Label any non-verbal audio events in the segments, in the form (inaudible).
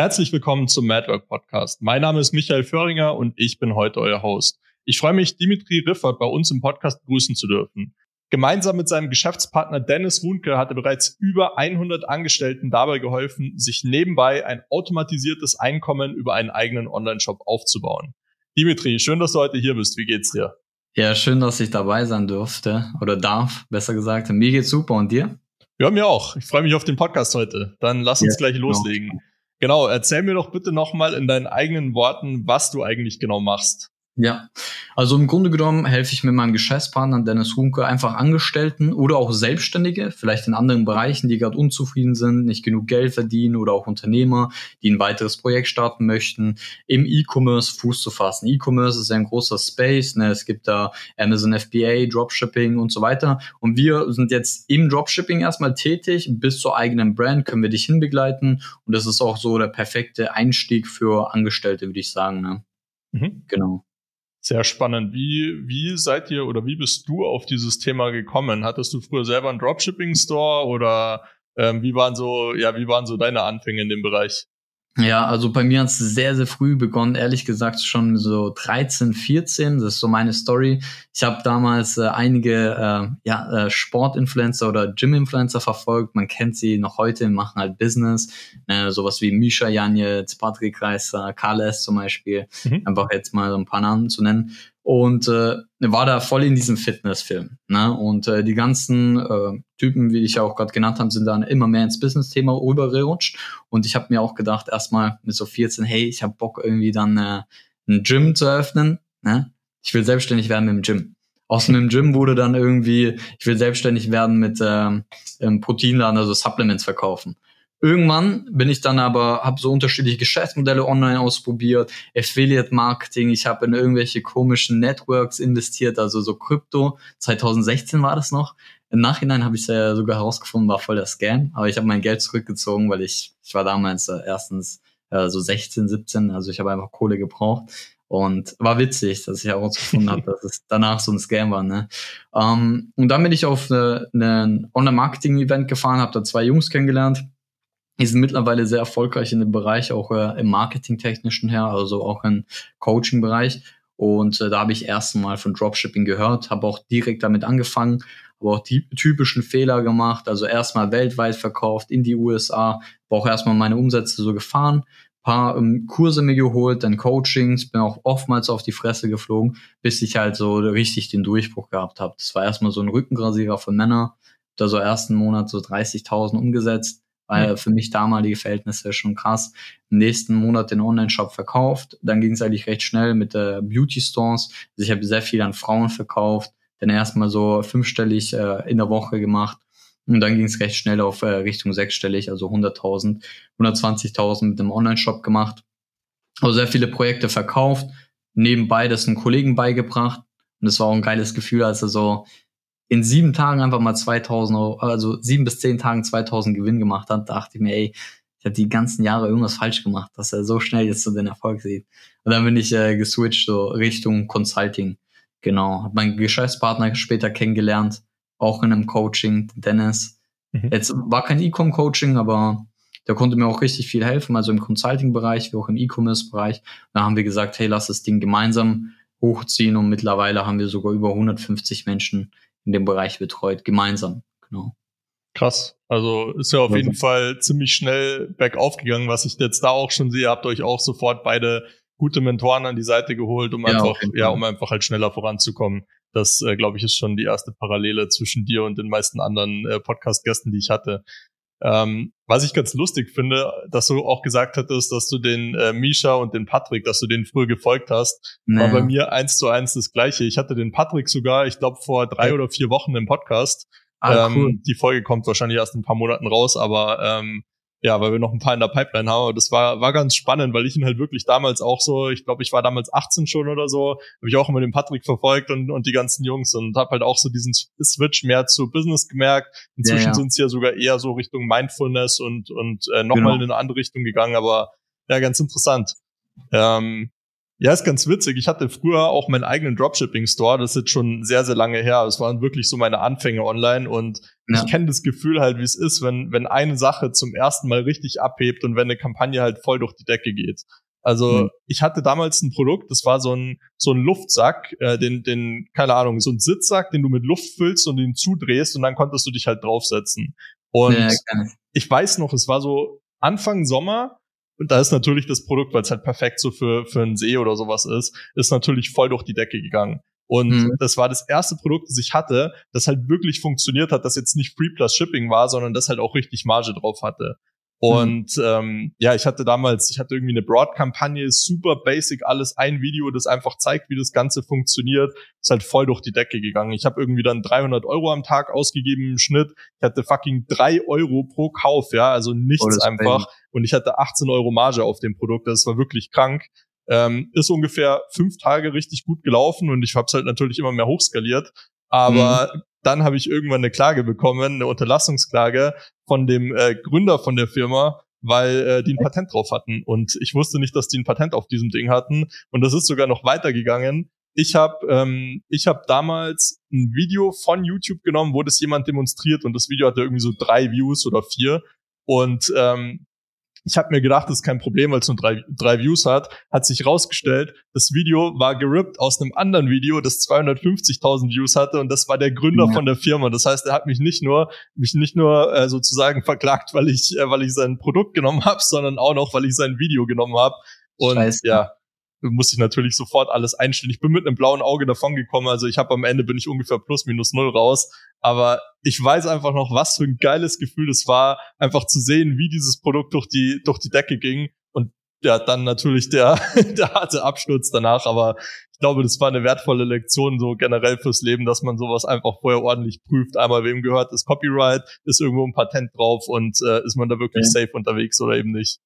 Herzlich willkommen zum Madwork Podcast. Mein Name ist Michael Föhringer und ich bin heute euer Host. Ich freue mich, Dimitri Riffert bei uns im Podcast begrüßen zu dürfen. Gemeinsam mit seinem Geschäftspartner Dennis Runke hat er bereits über 100 Angestellten dabei geholfen, sich nebenbei ein automatisiertes Einkommen über einen eigenen Online-Shop aufzubauen. Dimitri, schön, dass du heute hier bist. Wie geht's dir? Ja, schön, dass ich dabei sein durfte oder darf, besser gesagt. Mir geht's super und dir? Ja, mir auch. Ich freue mich auf den Podcast heute. Dann lass uns ja, gleich genau. loslegen. Genau. Genau, erzähl mir doch bitte nochmal in deinen eigenen Worten, was du eigentlich genau machst. Ja, also im Grunde genommen helfe ich mit meinem Geschäftspartner Dennis Runke einfach Angestellten oder auch Selbstständige, vielleicht in anderen Bereichen, die gerade unzufrieden sind, nicht genug Geld verdienen oder auch Unternehmer, die ein weiteres Projekt starten möchten, im E-Commerce Fuß zu fassen. E-Commerce ist ja ein großer Space, ne? es gibt da Amazon FBA, Dropshipping und so weiter. Und wir sind jetzt im Dropshipping erstmal tätig, bis zur eigenen Brand können wir dich hinbegleiten und das ist auch so der perfekte Einstieg für Angestellte, würde ich sagen. Ne? Mhm. Genau. Sehr spannend. Wie, wie seid ihr oder wie bist du auf dieses Thema gekommen? Hattest du früher selber einen Dropshipping-Store oder ähm, wie waren so, ja, wie waren so deine Anfänge in dem Bereich? Ja, also bei mir hat es sehr, sehr früh begonnen, ehrlich gesagt schon so 13, 14, das ist so meine Story. Ich habe damals äh, einige äh, ja, äh, Sportinfluencer oder Gym-Influencer verfolgt, man kennt sie noch heute, machen halt Business, äh, sowas wie Misha Janjetz, Patrick Reiser, Karl S. zum Beispiel, mhm. einfach jetzt mal so ein paar Namen zu nennen und äh, war da voll in diesem Fitnessfilm. Ne? Und äh, die ganzen äh, Typen, wie ich ja auch gerade genannt habe, sind dann immer mehr ins Business-Thema rübergerutscht. Und ich habe mir auch gedacht, erstmal mit so 14, hey, ich habe Bock irgendwie dann äh, ein Gym zu eröffnen. Ne? Ich will selbstständig werden mit dem Gym. Aus dem Gym wurde dann irgendwie, ich will selbstständig werden mit ähm, Proteinladen, also Supplements verkaufen. Irgendwann bin ich dann aber, habe so unterschiedliche Geschäftsmodelle online ausprobiert, Affiliate-Marketing, ich habe in irgendwelche komischen Networks investiert, also so Krypto. 2016 war das noch. Im Nachhinein habe ich es ja sogar herausgefunden, war voll der Scam, aber ich habe mein Geld zurückgezogen, weil ich, ich war damals äh, erstens äh, so 16, 17, also ich habe einfach Kohle gebraucht. Und war witzig, dass ich herausgefunden habe, (laughs) dass es danach so ein Scam war. Ne? Um, ähm, und dann bin ich auf ein ne, Online-Marketing-Event gefahren, habe da zwei Jungs kennengelernt die sind mittlerweile sehr erfolgreich in dem Bereich, auch äh, im Marketingtechnischen her, also auch im Coaching-Bereich. Und äh, da habe ich erst mal von Dropshipping gehört, habe auch direkt damit angefangen, aber auch die typischen Fehler gemacht. Also erstmal weltweit verkauft in die USA, habe auch erstmal meine Umsätze so gefahren, paar ähm, Kurse mir geholt, dann Coachings, bin auch oftmals auf die Fresse geflogen, bis ich halt so richtig den Durchbruch gehabt habe. Das war erstmal so ein Rückengrasierer für Männer, da so ersten Monat so 30.000 umgesetzt weil für mich damalige Verhältnisse schon krass. Im nächsten Monat den Online-Shop verkauft. Dann ging es eigentlich recht schnell mit der Beauty-Stores. Also ich habe sehr viel an Frauen verkauft. Dann erstmal so fünfstellig äh, in der Woche gemacht. Und dann ging es recht schnell auf äh, Richtung sechsstellig, also 100.000, 120.000 mit dem Online-Shop gemacht. Also sehr viele Projekte verkauft, nebenbei das einen Kollegen beigebracht. Und das war auch ein geiles Gefühl, als er so in sieben Tagen einfach mal 2000 Euro, also sieben bis zehn Tagen 2000 Gewinn gemacht hat, dachte ich mir, ey, ich habe die ganzen Jahre irgendwas falsch gemacht, dass er so schnell jetzt so den Erfolg sieht. Und dann bin ich äh, geswitcht so Richtung Consulting. Genau, habe meinen Geschäftspartner später kennengelernt, auch in einem Coaching, Dennis. Mhm. Jetzt war kein E-Com-Coaching, aber der konnte mir auch richtig viel helfen, also im Consulting-Bereich, wie auch im E-Commerce-Bereich. Da haben wir gesagt, hey, lass das Ding gemeinsam hochziehen und mittlerweile haben wir sogar über 150 Menschen in dem Bereich betreut, gemeinsam. Genau. Krass. Also ist ja auf jeden Fall ziemlich schnell bergauf gegangen, was ich jetzt da auch schon sehe. Habt euch auch sofort beide gute Mentoren an die Seite geholt, um ja, einfach, ja, um einfach halt schneller voranzukommen. Das, äh, glaube ich, ist schon die erste Parallele zwischen dir und den meisten anderen äh, Podcast-Gästen, die ich hatte. Ähm, was ich ganz lustig finde, dass du auch gesagt hattest, dass du den äh, Misha und den Patrick, dass du den früher gefolgt hast, naja. war bei mir eins zu eins das gleiche. Ich hatte den Patrick sogar, ich glaube, vor drei oder vier Wochen im Podcast. Ah, ähm, cool. Die Folge kommt wahrscheinlich erst in ein paar Monaten raus, aber ähm, ja, weil wir noch ein paar in der Pipeline haben. das war, war ganz spannend, weil ich ihn halt wirklich damals auch so, ich glaube, ich war damals 18 schon oder so, habe ich auch immer den Patrick verfolgt und, und die ganzen Jungs und habe halt auch so diesen Switch mehr zu Business gemerkt. Inzwischen ja, ja. sind sie ja sogar eher so Richtung Mindfulness und, und äh, nochmal genau. in eine andere Richtung gegangen, aber ja, ganz interessant. Ähm, ja, ist ganz witzig. Ich hatte früher auch meinen eigenen Dropshipping-Store. Das ist jetzt schon sehr, sehr lange her. Das waren wirklich so meine Anfänge online und ja. ich kenne das Gefühl halt, wie es ist, wenn, wenn eine Sache zum ersten Mal richtig abhebt und wenn eine Kampagne halt voll durch die Decke geht. Also mhm. ich hatte damals ein Produkt, das war so ein so ein Luftsack, äh, den den keine Ahnung, so ein Sitzsack, den du mit Luft füllst und den zudrehst und dann konntest du dich halt draufsetzen. Und ja, ich weiß noch, es war so Anfang Sommer und da ist natürlich das Produkt, weil es halt perfekt so für für einen See oder sowas ist, ist natürlich voll durch die Decke gegangen. Und mhm. das war das erste Produkt, das ich hatte, das halt wirklich funktioniert hat, das jetzt nicht Free Plus Shipping war, sondern das halt auch richtig Marge drauf hatte. Mhm. Und mhm. ähm, ja, ich hatte damals, ich hatte irgendwie eine Broad-Kampagne, super basic, alles ein Video, das einfach zeigt, wie das Ganze funktioniert. Ist halt voll durch die Decke gegangen. Ich habe irgendwie dann 300 Euro am Tag ausgegeben im Schnitt. Ich hatte fucking drei Euro pro Kauf, ja, also nichts oh, einfach. Und ich hatte 18 Euro Marge auf dem Produkt. Das war wirklich krank. Ähm, ist ungefähr fünf Tage richtig gut gelaufen und ich habe es halt natürlich immer mehr hochskaliert. Aber mhm dann habe ich irgendwann eine Klage bekommen, eine Unterlassungsklage von dem äh, Gründer von der Firma, weil äh, die ein Patent drauf hatten. Und ich wusste nicht, dass die ein Patent auf diesem Ding hatten. Und das ist sogar noch weitergegangen. Ich habe ähm, ich hab damals ein Video von YouTube genommen, wo das jemand demonstriert und das Video hatte irgendwie so drei Views oder vier. Und ähm, ich habe mir gedacht, das ist kein Problem, weil es nur drei, drei Views hat. Hat sich rausgestellt, das Video war gerippt aus einem anderen Video, das 250.000 Views hatte und das war der Gründer ja. von der Firma. Das heißt, er hat mich nicht nur mich nicht nur äh, sozusagen verklagt, weil ich äh, weil ich sein Produkt genommen (laughs) habe, sondern auch noch, weil ich sein Video genommen habe. Und Scheiße. ja, musste ich natürlich sofort alles einstellen. Ich bin mit einem blauen Auge davon gekommen, also ich habe am Ende bin ich ungefähr plus minus null raus. Aber ich weiß einfach noch, was für ein geiles Gefühl es war, einfach zu sehen, wie dieses Produkt durch die durch die Decke ging und ja dann natürlich der (laughs) der harte Absturz danach. Aber ich glaube, das war eine wertvolle Lektion so generell fürs Leben, dass man sowas einfach vorher ordentlich prüft. Einmal wem gehört das Copyright, ist irgendwo ein Patent drauf und äh, ist man da wirklich okay. safe unterwegs oder eben nicht.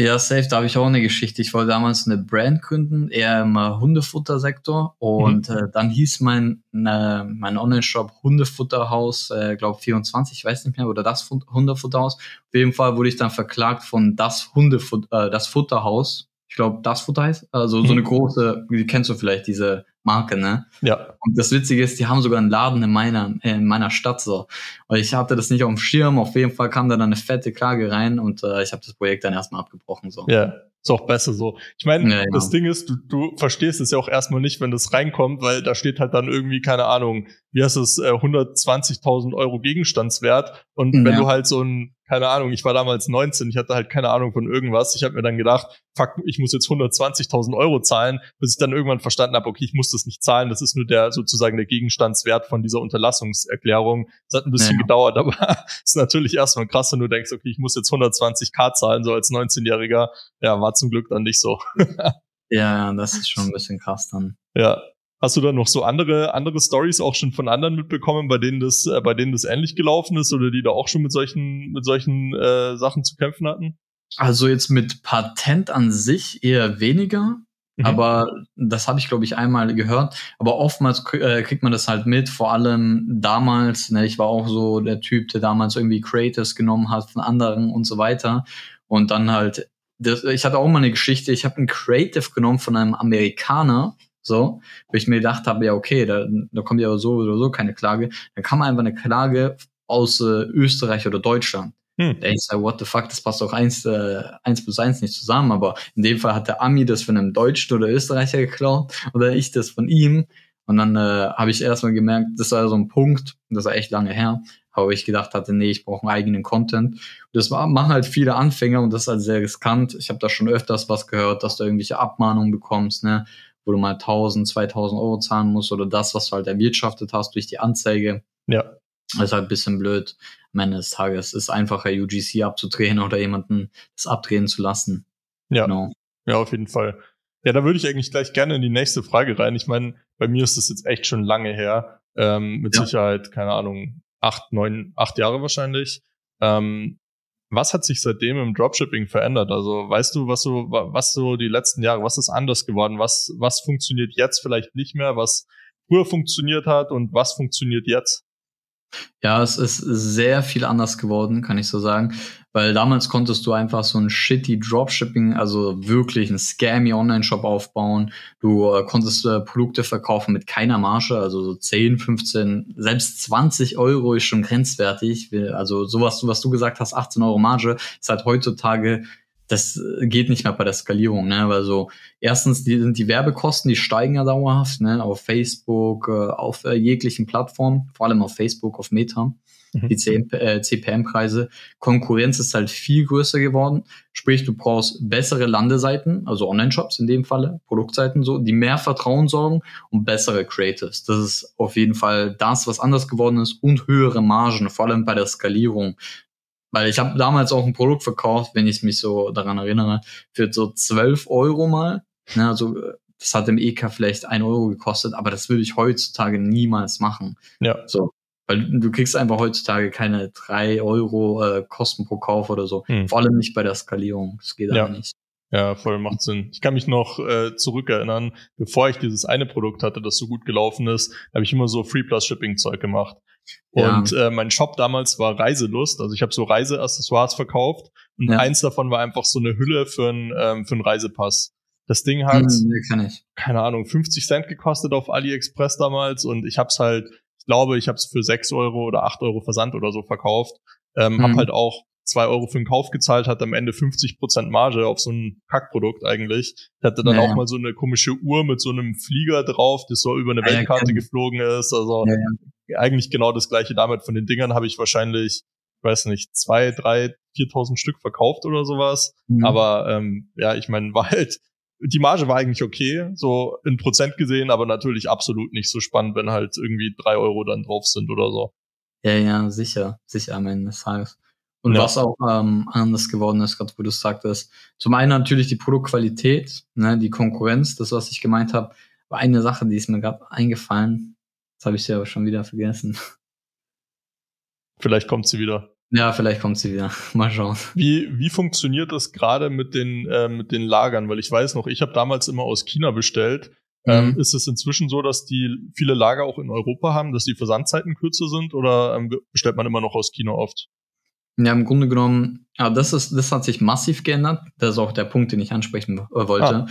Ja, safe, da habe ich auch eine Geschichte. Ich wollte damals eine Brand gründen, eher im äh, Hundefuttersektor. Und mhm. äh, dann hieß mein, äh, mein Online-Shop Hundefutterhaus, äh, glaube 24, ich weiß nicht mehr, oder das Hundefutterhaus. Auf jeden Fall wurde ich dann verklagt von das Hundefutter, äh, das Futterhaus. Ich glaube, das Futter heißt. Also mhm. so eine große, wie kennst du vielleicht diese Marke, ne? Ja. Und das Witzige ist, die haben sogar einen Laden in meiner, in meiner Stadt so. Und ich hatte das nicht auf dem Schirm. Auf jeden Fall kam da dann eine fette Klage rein und äh, ich habe das Projekt dann erstmal abgebrochen. So. Ja. Ist auch besser so. Ich meine, ja, das Ding ist, du, du verstehst es ja auch erstmal nicht, wenn das reinkommt, weil da steht halt dann irgendwie, keine Ahnung, wie heißt es, äh, 120.000 Euro Gegenstandswert. Und ja. wenn du halt so ein, keine Ahnung, ich war damals 19, ich hatte halt keine Ahnung von irgendwas. Ich habe mir dann gedacht, fuck, ich muss jetzt 120.000 Euro zahlen, bis ich dann irgendwann verstanden habe, okay, ich muss das nicht zahlen, das ist nur der sozusagen der Gegenstandswert von dieser Unterlassungserklärung. Das hat ein bisschen ja. gedauert, aber (laughs) ist natürlich erstmal krass, wenn du denkst, okay, ich muss jetzt 120k zahlen, so als 19-Jähriger. Ja, war zum Glück dann nicht so. (laughs) ja, das ist schon ein bisschen krass dann. Ja, Hast du da noch so andere andere Stories auch schon von anderen mitbekommen, bei denen das äh, bei denen das ähnlich gelaufen ist oder die da auch schon mit solchen mit solchen äh, Sachen zu kämpfen hatten? Also jetzt mit Patent an sich eher weniger, mhm. aber das habe ich glaube ich einmal gehört. Aber oftmals äh, kriegt man das halt mit, vor allem damals. Ne, ich war auch so der Typ, der damals irgendwie Creators genommen hat von anderen und so weiter und dann halt. Das, ich hatte auch mal eine Geschichte. Ich habe ein Creative genommen von einem Amerikaner, so, wo ich mir gedacht habe, ja, okay, da, da kommt ja so oder so keine Klage. Dann kam einfach eine Klage aus äh, Österreich oder Deutschland. Hm. Ich sage, what the fuck, das passt doch eins, äh, eins plus eins nicht zusammen. Aber in dem Fall hat der Ami das von einem Deutschen oder Österreicher geklaut oder ich das von ihm. Und dann äh, habe ich erstmal gemerkt, das war so ein Punkt, das war echt lange her, aber ich gedacht hatte, nee, ich brauche einen eigenen Content. Und das machen halt viele Anfänger und das ist halt sehr riskant. Ich habe da schon öfters was gehört, dass du irgendwelche Abmahnungen bekommst, ne? wo du mal 1000, 2000 Euro zahlen musst oder das, was du halt erwirtschaftet hast durch die Anzeige. Ja. Das ist halt ein bisschen blöd. Am Ende des Tages ist einfacher, UGC abzudrehen oder jemanden das abdrehen zu lassen. Ja. Genau. Ja, auf jeden Fall. Ja, da würde ich eigentlich gleich gerne in die nächste Frage rein. Ich meine, bei mir ist das jetzt echt schon lange her. Ähm, mit ja. Sicherheit, keine Ahnung, acht, neun, acht Jahre wahrscheinlich. Ähm, was hat sich seitdem im Dropshipping verändert? Also weißt du, was so, was so die letzten Jahre, was ist anders geworden? Was, was funktioniert jetzt vielleicht nicht mehr, was früher funktioniert hat und was funktioniert jetzt? Ja, es ist sehr viel anders geworden, kann ich so sagen. Weil damals konntest du einfach so ein shitty Dropshipping, also wirklich ein scammy Online-Shop aufbauen. Du äh, konntest äh, Produkte verkaufen mit keiner Marge, also so 10, 15, selbst 20 Euro ist schon grenzwertig. Also sowas, was du gesagt hast, 18 Euro Marge, ist halt heutzutage das geht nicht mehr bei der Skalierung, ne? Weil so erstens die sind die Werbekosten, die steigen ja dauerhaft, ne? Auf Facebook, äh, auf äh, jeglichen Plattformen, vor allem auf Facebook, auf Meta, mhm. die äh, CPM-Preise. Konkurrenz ist halt viel größer geworden. Sprich, du brauchst bessere Landeseiten, also Online-Shops in dem Falle, Produktseiten so, die mehr Vertrauen sorgen und bessere Creatives. Das ist auf jeden Fall das, was anders geworden ist und höhere Margen, vor allem bei der Skalierung. Weil ich habe damals auch ein Produkt verkauft, wenn ich mich so daran erinnere, für so 12 Euro mal. Ne, also das hat im EK vielleicht ein Euro gekostet, aber das würde ich heutzutage niemals machen. Ja. So. Weil du kriegst einfach heutzutage keine drei Euro äh, Kosten pro Kauf oder so. Hm. Vor allem nicht bei der Skalierung. Das geht ja. nicht. Ja, voll macht Sinn. Ich kann mich noch äh, zurückerinnern, bevor ich dieses eine Produkt hatte, das so gut gelaufen ist, habe ich immer so Free Plus Shipping Zeug gemacht. Und ja. äh, mein Shop damals war Reiselust, also ich habe so Reiseaccessoires verkauft und ja. eins davon war einfach so eine Hülle für einen ähm, für einen Reisepass. Das Ding hat, hm, keine Ahnung, 50 Cent gekostet auf AliExpress damals und ich habe es halt, ich glaube, ich habe es für 6 Euro oder 8 Euro Versand oder so verkauft. Ähm, hm. Hab halt auch zwei Euro für den Kauf gezahlt, hat am Ende 50 Prozent Marge auf so ein Kackprodukt eigentlich. Ich hatte dann ja, auch mal so eine komische Uhr mit so einem Flieger drauf, das so über eine ja, Weltkarte geflogen ist. Also ja, eigentlich genau das gleiche damit. Von den Dingern habe ich wahrscheinlich, ich weiß nicht, zwei, drei, viertausend Stück verkauft oder sowas. Mhm. Aber ähm, ja, ich meine, war halt die Marge war eigentlich okay, so in Prozent gesehen, aber natürlich absolut nicht so spannend, wenn halt irgendwie drei Euro dann drauf sind oder so. Ja, ja, sicher, sicher am Ende des Tages. Und ja. was auch ähm, anders geworden ist, gerade wo du sagtest, zum einen natürlich die Produktqualität, ne, die Konkurrenz, das, was ich gemeint habe, war eine Sache, die ist mir gerade eingefallen. Das habe ich ja aber schon wieder vergessen. Vielleicht kommt sie wieder. Ja, vielleicht kommt sie wieder. (laughs) Mal schauen. Wie, wie funktioniert das gerade mit den, äh, mit den Lagern? Weil ich weiß noch, ich habe damals immer aus China bestellt. Ähm, mhm. ist es inzwischen so, dass die viele Lager auch in Europa haben, dass die Versandzeiten kürzer sind oder ähm, bestellt man immer noch aus China oft? Ja, im Grunde genommen, ja, das ist, das hat sich massiv geändert. Das ist auch der Punkt, den ich ansprechen äh, wollte. Ah.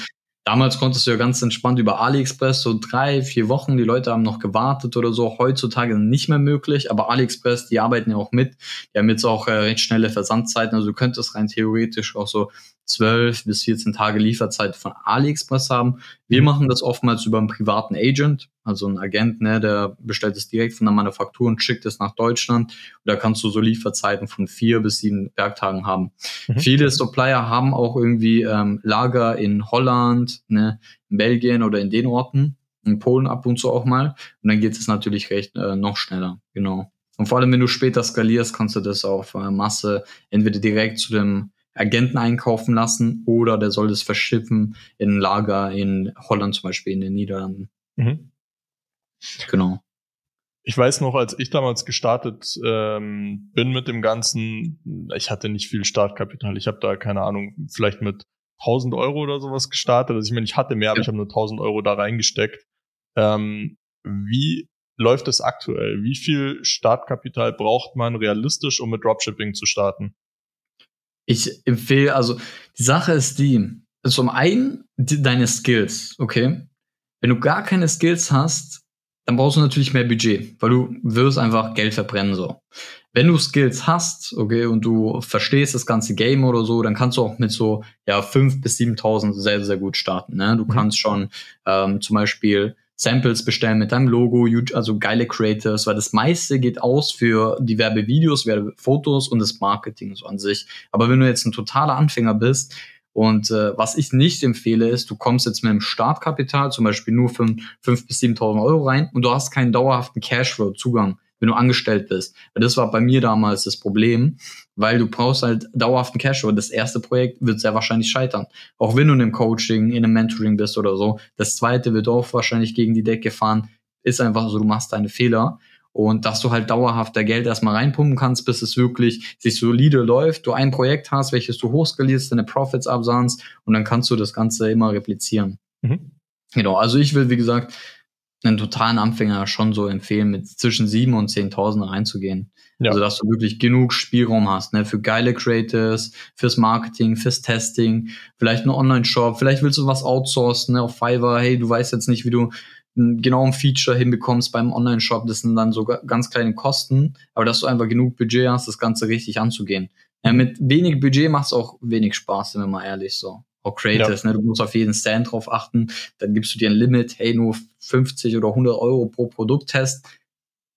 Damals konntest du ja ganz entspannt über AliExpress so drei, vier Wochen, die Leute haben noch gewartet oder so. Heutzutage nicht mehr möglich, aber AliExpress, die arbeiten ja auch mit. Die haben jetzt auch äh, recht schnelle Versandzeiten. Also du könntest rein theoretisch auch so 12 bis 14 Tage Lieferzeit von AliExpress haben. Wir mhm. machen das oftmals über einen privaten Agent, also ein Agent, ne, der bestellt es direkt von der Manufaktur und schickt es nach Deutschland. Und da kannst du so Lieferzeiten von vier bis sieben Werktagen haben. Mhm. Viele Supplier haben auch irgendwie ähm, Lager in Holland, ne, in Belgien oder in den Orten, in Polen ab und zu auch mal. Und dann geht es natürlich recht äh, noch schneller, genau. Und vor allem, wenn du später skalierst, kannst du das auf äh, Masse entweder direkt zu dem Agenten einkaufen lassen oder der soll das verschiffen in ein Lager in Holland zum Beispiel, in den Niederlanden. Mhm. Genau. Ich weiß noch, als ich damals gestartet ähm, bin mit dem Ganzen, ich hatte nicht viel Startkapital. Ich habe da, keine Ahnung, vielleicht mit 1000 Euro oder sowas gestartet. Also ich meine, ich hatte mehr, aber ja. ich habe nur 1000 Euro da reingesteckt. Ähm, wie läuft es aktuell? Wie viel Startkapital braucht man realistisch, um mit Dropshipping zu starten? Ich empfehle, also die Sache ist die, zum einen die, deine Skills, okay? Wenn du gar keine Skills hast, dann brauchst du natürlich mehr Budget, weil du wirst einfach Geld verbrennen so. Wenn du Skills hast, okay, und du verstehst das ganze Game oder so, dann kannst du auch mit so ja fünf bis 7.000 sehr sehr gut starten. Ne? Du mhm. kannst schon ähm, zum Beispiel Samples bestellen mit deinem Logo, also geile Creators, weil das meiste geht aus für die Werbevideos, Werbefotos und das Marketing so an sich. Aber wenn du jetzt ein totaler Anfänger bist und äh, was ich nicht empfehle, ist, du kommst jetzt mit einem Startkapital, zum Beispiel nur für 5.000 bis 7.000 Euro rein und du hast keinen dauerhaften Cashflow-Zugang wenn du angestellt bist. Das war bei mir damals das Problem, weil du brauchst halt dauerhaften Cashflow. Das erste Projekt wird sehr wahrscheinlich scheitern. Auch wenn du in einem Coaching, in einem Mentoring bist oder so. Das zweite wird auch wahrscheinlich gegen die Decke fahren. Ist einfach so, du machst deine Fehler. Und dass du halt dauerhaft der Geld erstmal reinpumpen kannst, bis es wirklich sich solide läuft, du ein Projekt hast, welches du hochskalierst, deine Profits absahnst und dann kannst du das Ganze immer replizieren. Mhm. Genau, also ich will, wie gesagt, einen totalen Anfänger schon so empfehlen, mit zwischen 7 und 10.000 reinzugehen. Ja. Also, dass du wirklich genug Spielraum hast, ne, für geile Creators, fürs Marketing, fürs Testing, vielleicht einen Online-Shop, vielleicht willst du was outsourcen, ne, auf Fiverr, hey, du weißt jetzt nicht, wie du genau ein Feature hinbekommst beim Online-Shop, das sind dann so ganz kleine Kosten, aber dass du einfach genug Budget hast, das Ganze richtig anzugehen. Ja, mit wenig Budget macht es auch wenig Spaß, sind wir mal ehrlich so. Auch Creators, ja. ne? du musst auf jeden Stand drauf achten, dann gibst du dir ein Limit, hey, nur 50 oder 100 Euro pro Produkttest.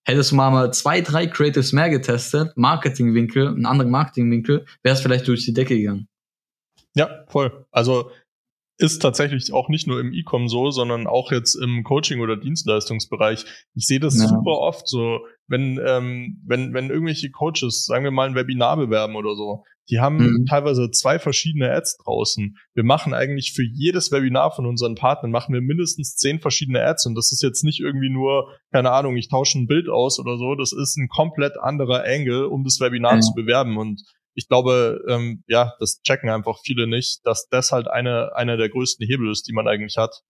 Hättest du mal, mal zwei, drei Creatives mehr getestet, Marketingwinkel, einen anderen Marketingwinkel, wäre es vielleicht durch die Decke gegangen. Ja, voll. Also ist tatsächlich auch nicht nur im E-Com so, sondern auch jetzt im Coaching- oder Dienstleistungsbereich. Ich sehe das ja. super oft so, wenn, ähm, wenn, wenn irgendwelche Coaches, sagen wir mal, ein Webinar bewerben oder so, die haben mhm. teilweise zwei verschiedene Ads draußen. Wir machen eigentlich für jedes Webinar von unseren Partnern, machen wir mindestens zehn verschiedene Ads und das ist jetzt nicht irgendwie nur, keine Ahnung, ich tausche ein Bild aus oder so, das ist ein komplett anderer Angle, um das Webinar mhm. zu bewerben und ich glaube, ähm, ja, das checken einfach viele nicht, dass das halt eine, einer der größten Hebel ist, die man eigentlich hat.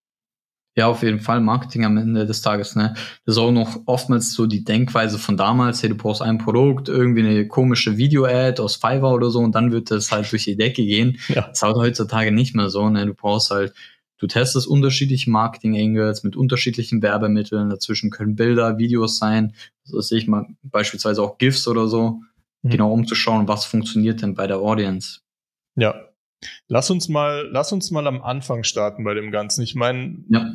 Ja, auf jeden Fall Marketing am Ende des Tages, ne? Das ist auch noch oftmals so die Denkweise von damals, hey, du brauchst ein Produkt, irgendwie eine komische Video-Ad aus Fiverr oder so und dann wird das halt durch die Decke gehen. (laughs) Ja. Das ist halt heutzutage nicht mehr so, ne? Du brauchst halt, du testest unterschiedliche Marketing-Angles mit unterschiedlichen Werbemitteln, dazwischen können Bilder, Videos sein, so sehe ich mal beispielsweise auch GIFs oder so mhm. genau um zu schauen, was funktioniert denn bei der Audience. Ja. Lass uns mal, lass uns mal am Anfang starten bei dem Ganzen. Ich meine, ja.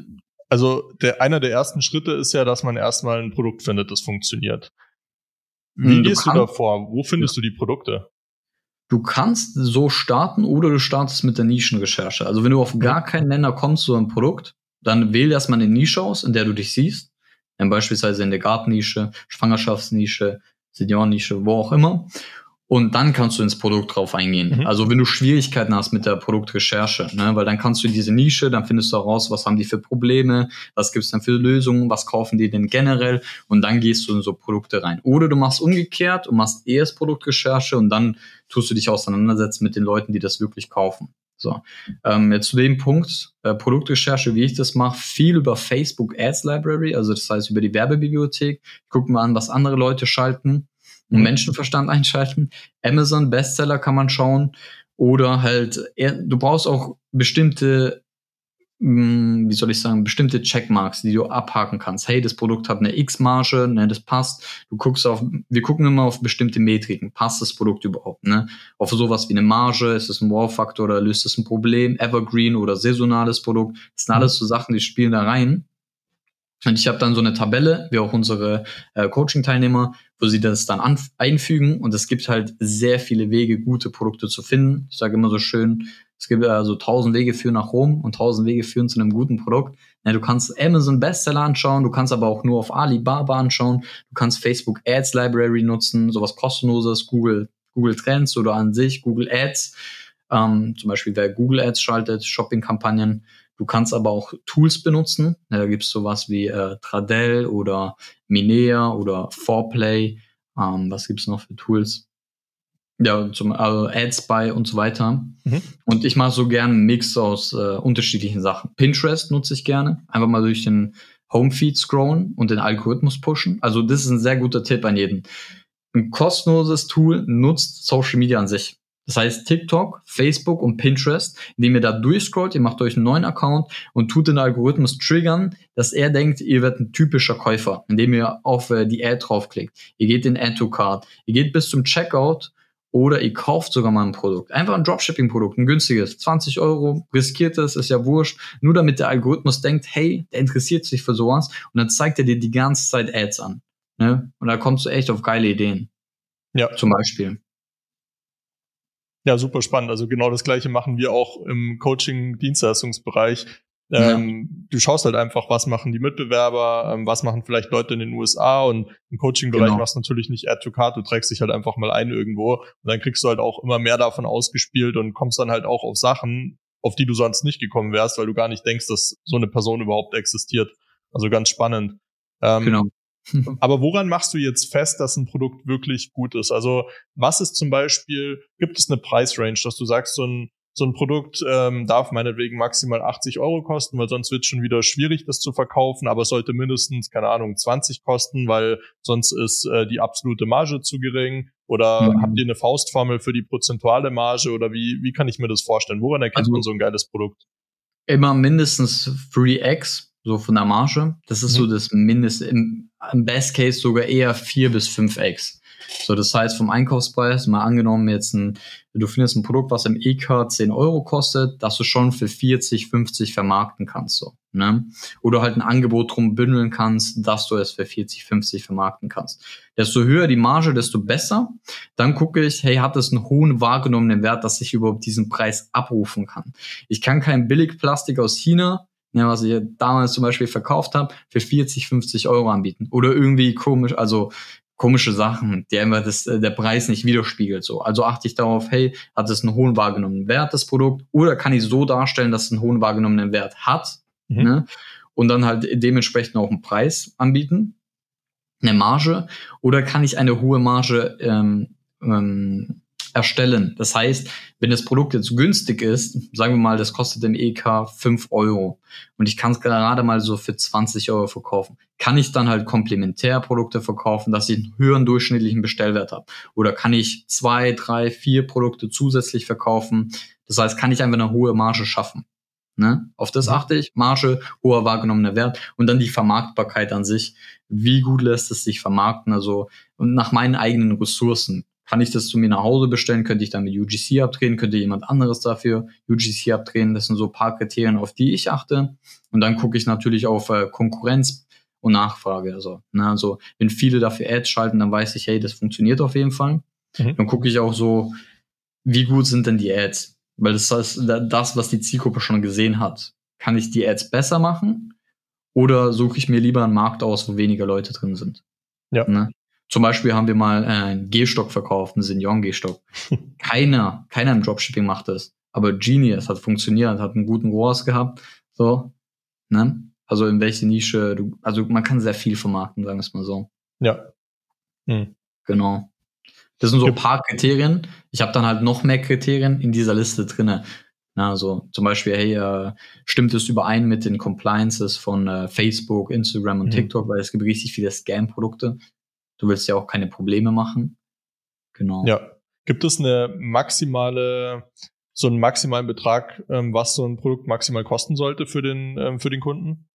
also der, einer der ersten Schritte ist ja, dass man erstmal ein Produkt findet, das funktioniert. Wie hm, du gehst kannst, du da vor? Wo findest ja. du die Produkte? Du kannst so starten oder du startest mit der Nischenrecherche. Also wenn du auf gar keinen Nenner kommst, so ein Produkt, dann wähl erstmal eine Nische aus, in der du dich siehst. Dann beispielsweise in der Gartennische, Schwangerschaftsnische, Seniorennische, wo auch immer. Und dann kannst du ins Produkt drauf eingehen. Mhm. Also wenn du Schwierigkeiten hast mit der Produktrecherche, ne, weil dann kannst du diese Nische, dann findest du heraus, was haben die für Probleme, was gibt's dann für Lösungen, was kaufen die denn generell und dann gehst du in so Produkte rein. Oder du machst umgekehrt und machst erst Produktrecherche und dann tust du dich auseinandersetzen mit den Leuten, die das wirklich kaufen. So, ähm, jetzt zu dem Punkt, äh, Produktrecherche, wie ich das mache, viel über Facebook Ads Library, also das heißt über die Werbebibliothek. Ich gucke mal an, was andere Leute schalten und mhm. Menschenverstand (laughs) einschalten. Amazon Bestseller kann man schauen oder halt, du brauchst auch bestimmte wie soll ich sagen, bestimmte Checkmarks, die du abhaken kannst. Hey, das Produkt hat eine X-Marge, ne, das passt. Du guckst auf, wir gucken immer auf bestimmte Metriken. Passt das Produkt überhaupt, ne? Auf sowas wie eine Marge, ist es ein Wow-Faktor oder löst es ein Problem? Evergreen oder saisonales Produkt. Das sind alles so Sachen, die spielen da rein. Und ich habe dann so eine Tabelle, wie auch unsere äh, Coaching-Teilnehmer, wo sie das dann einfügen. Und es gibt halt sehr viele Wege, gute Produkte zu finden. Ich sage immer so schön, es gibt also tausend Wege führen nach Rom und tausend Wege führen zu einem guten Produkt. Ja, du kannst Amazon Bestseller anschauen, du kannst aber auch nur auf Alibaba anschauen, du kannst Facebook Ads Library nutzen, sowas kostenloses, Google, Google Trends oder an sich Google Ads. Ähm, zum Beispiel wer Google Ads schaltet, Shopping-Kampagnen. Du kannst aber auch Tools benutzen. Ja, da gibt's sowas wie äh, Tradell oder Minea oder Foreplay. Ähm, was gibt's noch für Tools? Ja, zum also Ads bei und so weiter. Mhm. Und ich mache so gerne einen Mix aus äh, unterschiedlichen Sachen. Pinterest nutze ich gerne. Einfach mal durch den Homefeed scrollen und den Algorithmus pushen. Also das ist ein sehr guter Tipp an jeden. Ein kostenloses Tool nutzt Social Media an sich. Das heißt TikTok, Facebook und Pinterest, indem ihr da durchscrollt, ihr macht euch einen neuen Account und tut den Algorithmus triggern, dass er denkt, ihr werdet ein typischer Käufer, indem ihr auf äh, die Ad draufklickt. Ihr geht in Add to Card, ihr geht bis zum Checkout oder ihr kauft sogar mal ein Produkt. Einfach ein Dropshipping-Produkt, ein günstiges. 20 Euro, riskiert es, ist ja wurscht. Nur damit der Algorithmus denkt, hey, der interessiert sich für sowas. Und dann zeigt er dir die ganze Zeit Ads an. Ne? Und da kommst du echt auf geile Ideen. Ja. Zum Beispiel. Ja, super spannend. Also genau das Gleiche machen wir auch im Coaching-Dienstleistungsbereich. Ähm, ja. Du schaust halt einfach, was machen die Mitbewerber, ähm, was machen vielleicht Leute in den USA und im Coaching-Bereich genau. machst du natürlich nicht Add to Card, du trägst dich halt einfach mal ein irgendwo und dann kriegst du halt auch immer mehr davon ausgespielt und kommst dann halt auch auf Sachen, auf die du sonst nicht gekommen wärst, weil du gar nicht denkst, dass so eine Person überhaupt existiert. Also ganz spannend. Ähm, genau. (laughs) aber woran machst du jetzt fest, dass ein Produkt wirklich gut ist? Also was ist zum Beispiel, gibt es eine Preisrange, dass du sagst, so ein so ein Produkt ähm, darf meinetwegen maximal 80 Euro kosten, weil sonst wird es schon wieder schwierig, das zu verkaufen, aber es sollte mindestens, keine Ahnung, 20 kosten, weil sonst ist äh, die absolute Marge zu gering. Oder mhm. habt ihr eine Faustformel für die prozentuale Marge oder wie, wie kann ich mir das vorstellen? Woran erkennt also, man so ein geiles Produkt? Immer mindestens 3x, so von der Marge. Das ist mhm. so das Mindest, im, im Best Case sogar eher 4 bis 5x. So, das heißt, vom Einkaufspreis, mal angenommen jetzt ein, du findest ein Produkt, was im EK 10 Euro kostet, dass du schon für 40, 50 vermarkten kannst, so, ne? Oder halt ein Angebot drum bündeln kannst, dass du es für 40, 50 vermarkten kannst. Desto höher die Marge, desto besser. Dann gucke ich, hey, hat es einen hohen wahrgenommenen Wert, dass ich überhaupt diesen Preis abrufen kann? Ich kann kein Billigplastik aus China ja, was ich damals zum Beispiel verkauft habe, für 40, 50 Euro anbieten. Oder irgendwie komisch, also komische Sachen, die einfach das, äh, der Preis nicht widerspiegelt. So. Also achte ich darauf, hey, hat es einen hohen wahrgenommenen Wert, das Produkt, oder kann ich so darstellen, dass es einen hohen wahrgenommenen Wert hat, mhm. ne? und dann halt dementsprechend auch einen Preis anbieten, eine Marge, oder kann ich eine hohe Marge ähm, ähm, erstellen. Das heißt, wenn das Produkt jetzt günstig ist, sagen wir mal, das kostet im EK 5 Euro und ich kann es gerade mal so für 20 Euro verkaufen, kann ich dann halt Komplementärprodukte verkaufen, dass ich einen höheren durchschnittlichen Bestellwert habe? Oder kann ich zwei, drei, vier Produkte zusätzlich verkaufen? Das heißt, kann ich einfach eine hohe Marge schaffen? Ne? Auf das achte ich. Marge, hoher wahrgenommener Wert und dann die Vermarktbarkeit an sich. Wie gut lässt es sich vermarkten? Also nach meinen eigenen Ressourcen. Kann ich das zu mir nach Hause bestellen? Könnte ich dann mit UGC abdrehen? Könnte jemand anderes dafür UGC abdrehen? Das sind so paar Kriterien, auf die ich achte. Und dann gucke ich natürlich auf äh, Konkurrenz und Nachfrage. Also, ne, also wenn viele dafür Ads schalten, dann weiß ich, hey, das funktioniert auf jeden Fall. Mhm. Dann gucke ich auch so, wie gut sind denn die Ads? Weil das heißt, das, was die Zielgruppe schon gesehen hat. Kann ich die Ads besser machen? Oder suche ich mir lieber einen Markt aus, wo weniger Leute drin sind? Ja. Ne? Zum Beispiel haben wir mal einen Gehstock verkauft, einen Senioren-Gehstock. (laughs) keiner, keiner im Dropshipping macht das. Aber Genius hat funktioniert, hat einen guten ROAS gehabt. So, ne? Also in welche Nische, du, also man kann sehr viel vermarkten, sagen wir es mal so. Ja. Hm. Genau. Das sind so ein paar Kriterien. Ich habe dann halt noch mehr Kriterien in dieser Liste drinne. Na, also zum Beispiel, hey, äh, stimmt es überein mit den Compliances von äh, Facebook, Instagram und mhm. TikTok, weil es gibt richtig viele Scam-Produkte. Du willst ja auch keine Probleme machen. Genau. Ja. Gibt es eine maximale, so einen maximalen Betrag, ähm, was so ein Produkt maximal kosten sollte für den, ähm, für den Kunden?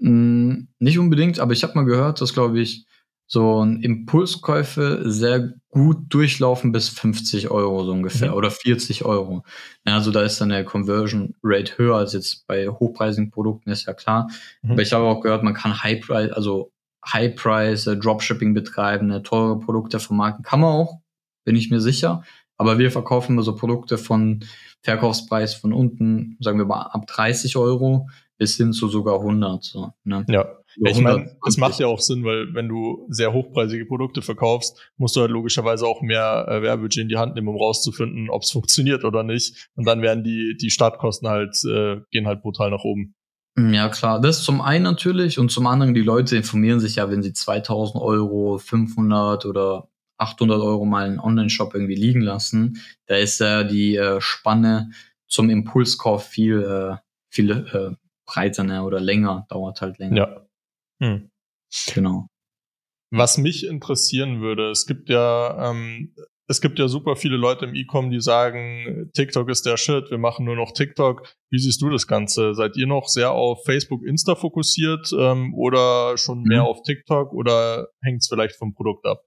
Mm, nicht unbedingt, aber ich habe mal gehört, dass, glaube ich, so ein Impulskäufe sehr gut durchlaufen bis 50 Euro so ungefähr mhm. oder 40 Euro. Also da ist dann der Conversion Rate höher als jetzt bei hochpreisigen Produkten, ist ja klar. Mhm. Aber ich habe auch gehört, man kann High Price, also High Price, äh, Dropshipping betreiben, äh, teure Produkte vermarkten. Kann man auch, bin ich mir sicher. Aber wir verkaufen immer so Produkte von Verkaufspreis von unten, sagen wir mal ab 30 Euro bis hin zu sogar 100. So, ne? Ja. Ich meine, es macht ja auch Sinn, weil wenn du sehr hochpreisige Produkte verkaufst, musst du halt logischerweise auch mehr äh, Werbebudget in die Hand nehmen, um rauszufinden, ob es funktioniert oder nicht. Und dann werden die, die Startkosten halt, äh, gehen halt brutal nach oben. Ja, klar. Das zum einen natürlich und zum anderen, die Leute informieren sich ja, wenn sie 2000 Euro, 500 oder 800 Euro mal einen Online-Shop irgendwie liegen lassen. Da ist ja die äh, Spanne zum Impulskauf viel, äh, viel äh, breiter ne? oder länger, dauert halt länger. Ja. Hm. Genau. Was mich interessieren würde, es gibt ja ähm, es gibt ja super viele Leute im E-Com, die sagen, TikTok ist der Shit, wir machen nur noch TikTok. Wie siehst du das Ganze? Seid ihr noch sehr auf Facebook, Insta fokussiert ähm, oder schon mehr mhm. auf TikTok oder hängt es vielleicht vom Produkt ab?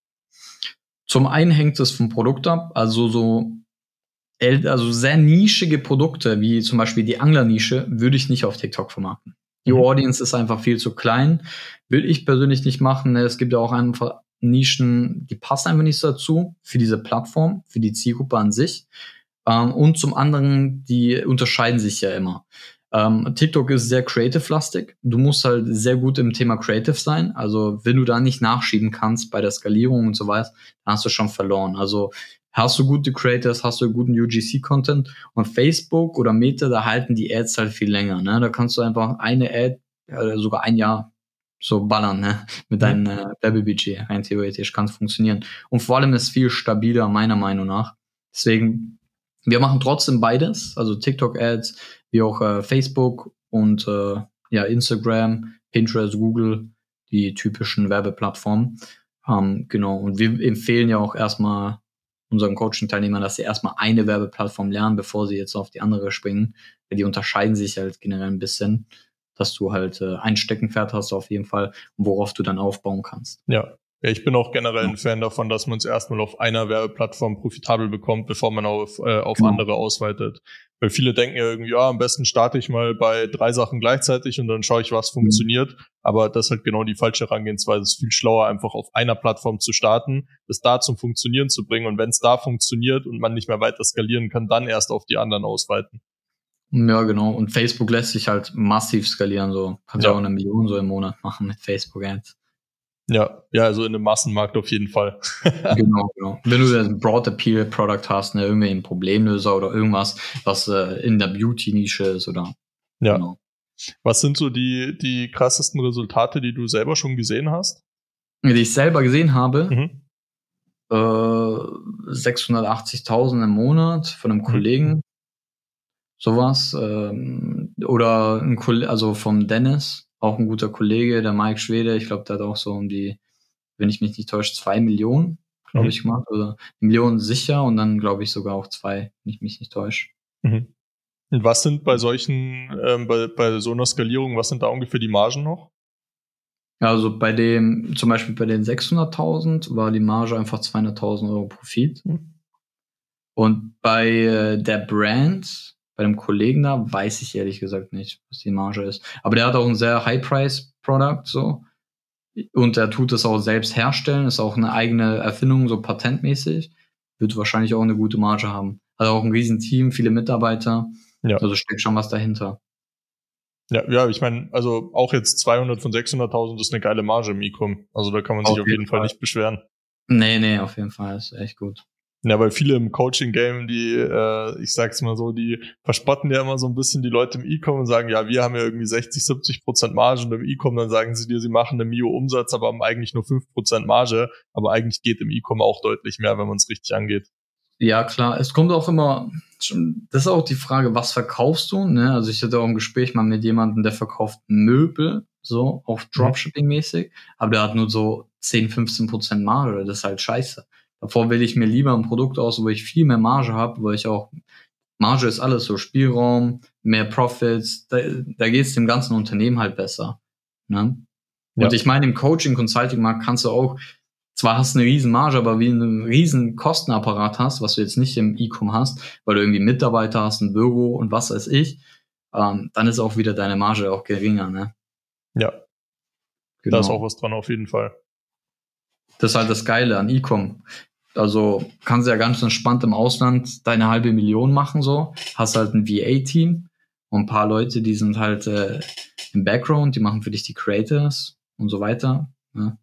Zum einen hängt es vom Produkt ab, also so also sehr nischige Produkte, wie zum Beispiel die Anglernische, würde ich nicht auf TikTok vermarkten. Die mhm. Audience ist einfach viel zu klein. Will ich persönlich nicht machen. Es gibt ja auch einfach Nischen, die passen einfach nicht dazu für diese Plattform, für die Zielgruppe an sich. Ähm, und zum anderen, die unterscheiden sich ja immer. Ähm, TikTok ist sehr creative-lastig. Du musst halt sehr gut im Thema Creative sein. Also wenn du da nicht nachschieben kannst bei der Skalierung und so weiter, dann hast du schon verloren. Also hast du gute Creators, hast du guten UGC-Content und Facebook oder Meta, da halten die Ads halt viel länger. Ne? Da kannst du einfach eine Ad, äh, sogar ein Jahr so ballern, ne? Mit deinem äh, Werbebudget. Rein theoretisch kann es funktionieren. Und vor allem ist viel stabiler, meiner Meinung nach. Deswegen Wir machen trotzdem beides, also TikTok-Ads, wie auch äh, Facebook und äh, ja, Instagram, Pinterest, Google, die typischen Werbeplattformen. Ähm, genau. Und wir empfehlen ja auch erstmal unseren Coaching-Teilnehmern, dass sie erstmal eine Werbeplattform lernen, bevor sie jetzt auf die andere springen. Die unterscheiden sich halt generell ein bisschen, dass du halt äh, ein Steckenpferd hast auf jeden Fall, worauf du dann aufbauen kannst. Ja. Ja, ich bin auch generell ein Fan davon, dass man es erstmal auf einer Werbeplattform profitabel bekommt, bevor man auf, äh, auf genau. andere ausweitet. Weil viele denken ja irgendwie, ja, am besten starte ich mal bei drei Sachen gleichzeitig und dann schaue ich, was mhm. funktioniert. Aber das ist halt genau die falsche Herangehensweise. Es ist viel schlauer, einfach auf einer Plattform zu starten, das da zum Funktionieren zu bringen. Und wenn es da funktioniert und man nicht mehr weiter skalieren kann, dann erst auf die anderen ausweiten. Ja, genau. Und Facebook lässt sich halt massiv skalieren. So kannst ja auch eine Million so im Monat machen mit Facebook Ads. Ja, ja, also in einem Massenmarkt auf jeden Fall. (laughs) genau, genau. Wenn du ein Broad Appeal Product hast, ne, irgendwie ein Problemlöser oder irgendwas, was äh, in der Beauty-Nische ist oder. Ja. Genau. Was sind so die, die krassesten Resultate, die du selber schon gesehen hast? Die ich selber gesehen habe, mhm. äh, 680.000 im Monat von einem mhm. Kollegen. Sowas. Ähm, oder ein Kollege, also vom Dennis, auch ein guter Kollege, der Mike Schwede, ich glaube, der hat auch so um die, wenn ich mich nicht täusche, zwei Millionen, glaube mhm. ich, gemacht. Oder Millionen sicher und dann, glaube ich, sogar auch zwei, wenn ich mich nicht täusche. Mhm. Und was sind bei solchen, ähm, bei, bei so einer Skalierung, was sind da ungefähr die Margen noch? Also bei dem, zum Beispiel bei den 600.000 war die Marge einfach 200.000 Euro Profit. Mhm. Und bei äh, der Brand bei dem Kollegen da weiß ich ehrlich gesagt nicht, was die Marge ist. Aber der hat auch ein sehr High-Price-Product, so. Und er tut es auch selbst herstellen, ist auch eine eigene Erfindung, so patentmäßig. Wird wahrscheinlich auch eine gute Marge haben. Hat auch ein riesen Team, viele Mitarbeiter. Ja. Also steckt schon was dahinter. Ja, ja, ich meine, also auch jetzt 200 von 600.000 ist eine geile Marge im E-Com. Also da kann man sich auf jeden Fall. Fall nicht beschweren. Nee, nee, auf jeden Fall. Ist echt gut. Ja, weil viele im Coaching-Game, die, äh, ich sag's mal so, die verspotten ja immer so ein bisschen die Leute im E-Com und sagen, ja, wir haben ja irgendwie 60, 70 Prozent Marge und im E-Com, dann sagen sie dir, sie machen eine Mio-Umsatz, aber haben eigentlich nur 5 Prozent Marge. Aber eigentlich geht im E-Com auch deutlich mehr, wenn man es richtig angeht. Ja, klar. Es kommt auch immer, das ist auch die Frage, was verkaufst du? Ne? Also ich hatte auch ein Gespräch mal mit jemandem, der verkauft Möbel, so auf mhm. Dropshipping-mäßig, aber der hat nur so 10, 15 Prozent Marge. Das ist halt scheiße. Davor wähle ich mir lieber ein Produkt aus, wo ich viel mehr Marge habe, wo ich auch, Marge ist alles so, Spielraum, mehr Profits, da, da geht es dem ganzen Unternehmen halt besser. Ne? Und ja. ich meine, im Coaching, Consulting-Markt kannst du auch, zwar hast du eine riesen Marge, aber wie einen riesen Kostenapparat hast, was du jetzt nicht im E-Com hast, weil du irgendwie Mitarbeiter hast, ein Büro und was weiß ich, ähm, dann ist auch wieder deine Marge auch geringer, ne? Ja. Genau. Da ist auch was dran auf jeden Fall. Das ist halt das Geile an E-Com. Also kannst du ja ganz entspannt im Ausland deine halbe Million machen, so. Hast halt ein VA-Team und ein paar Leute, die sind halt äh, im Background, die machen für dich die Creators und so weiter. Ne?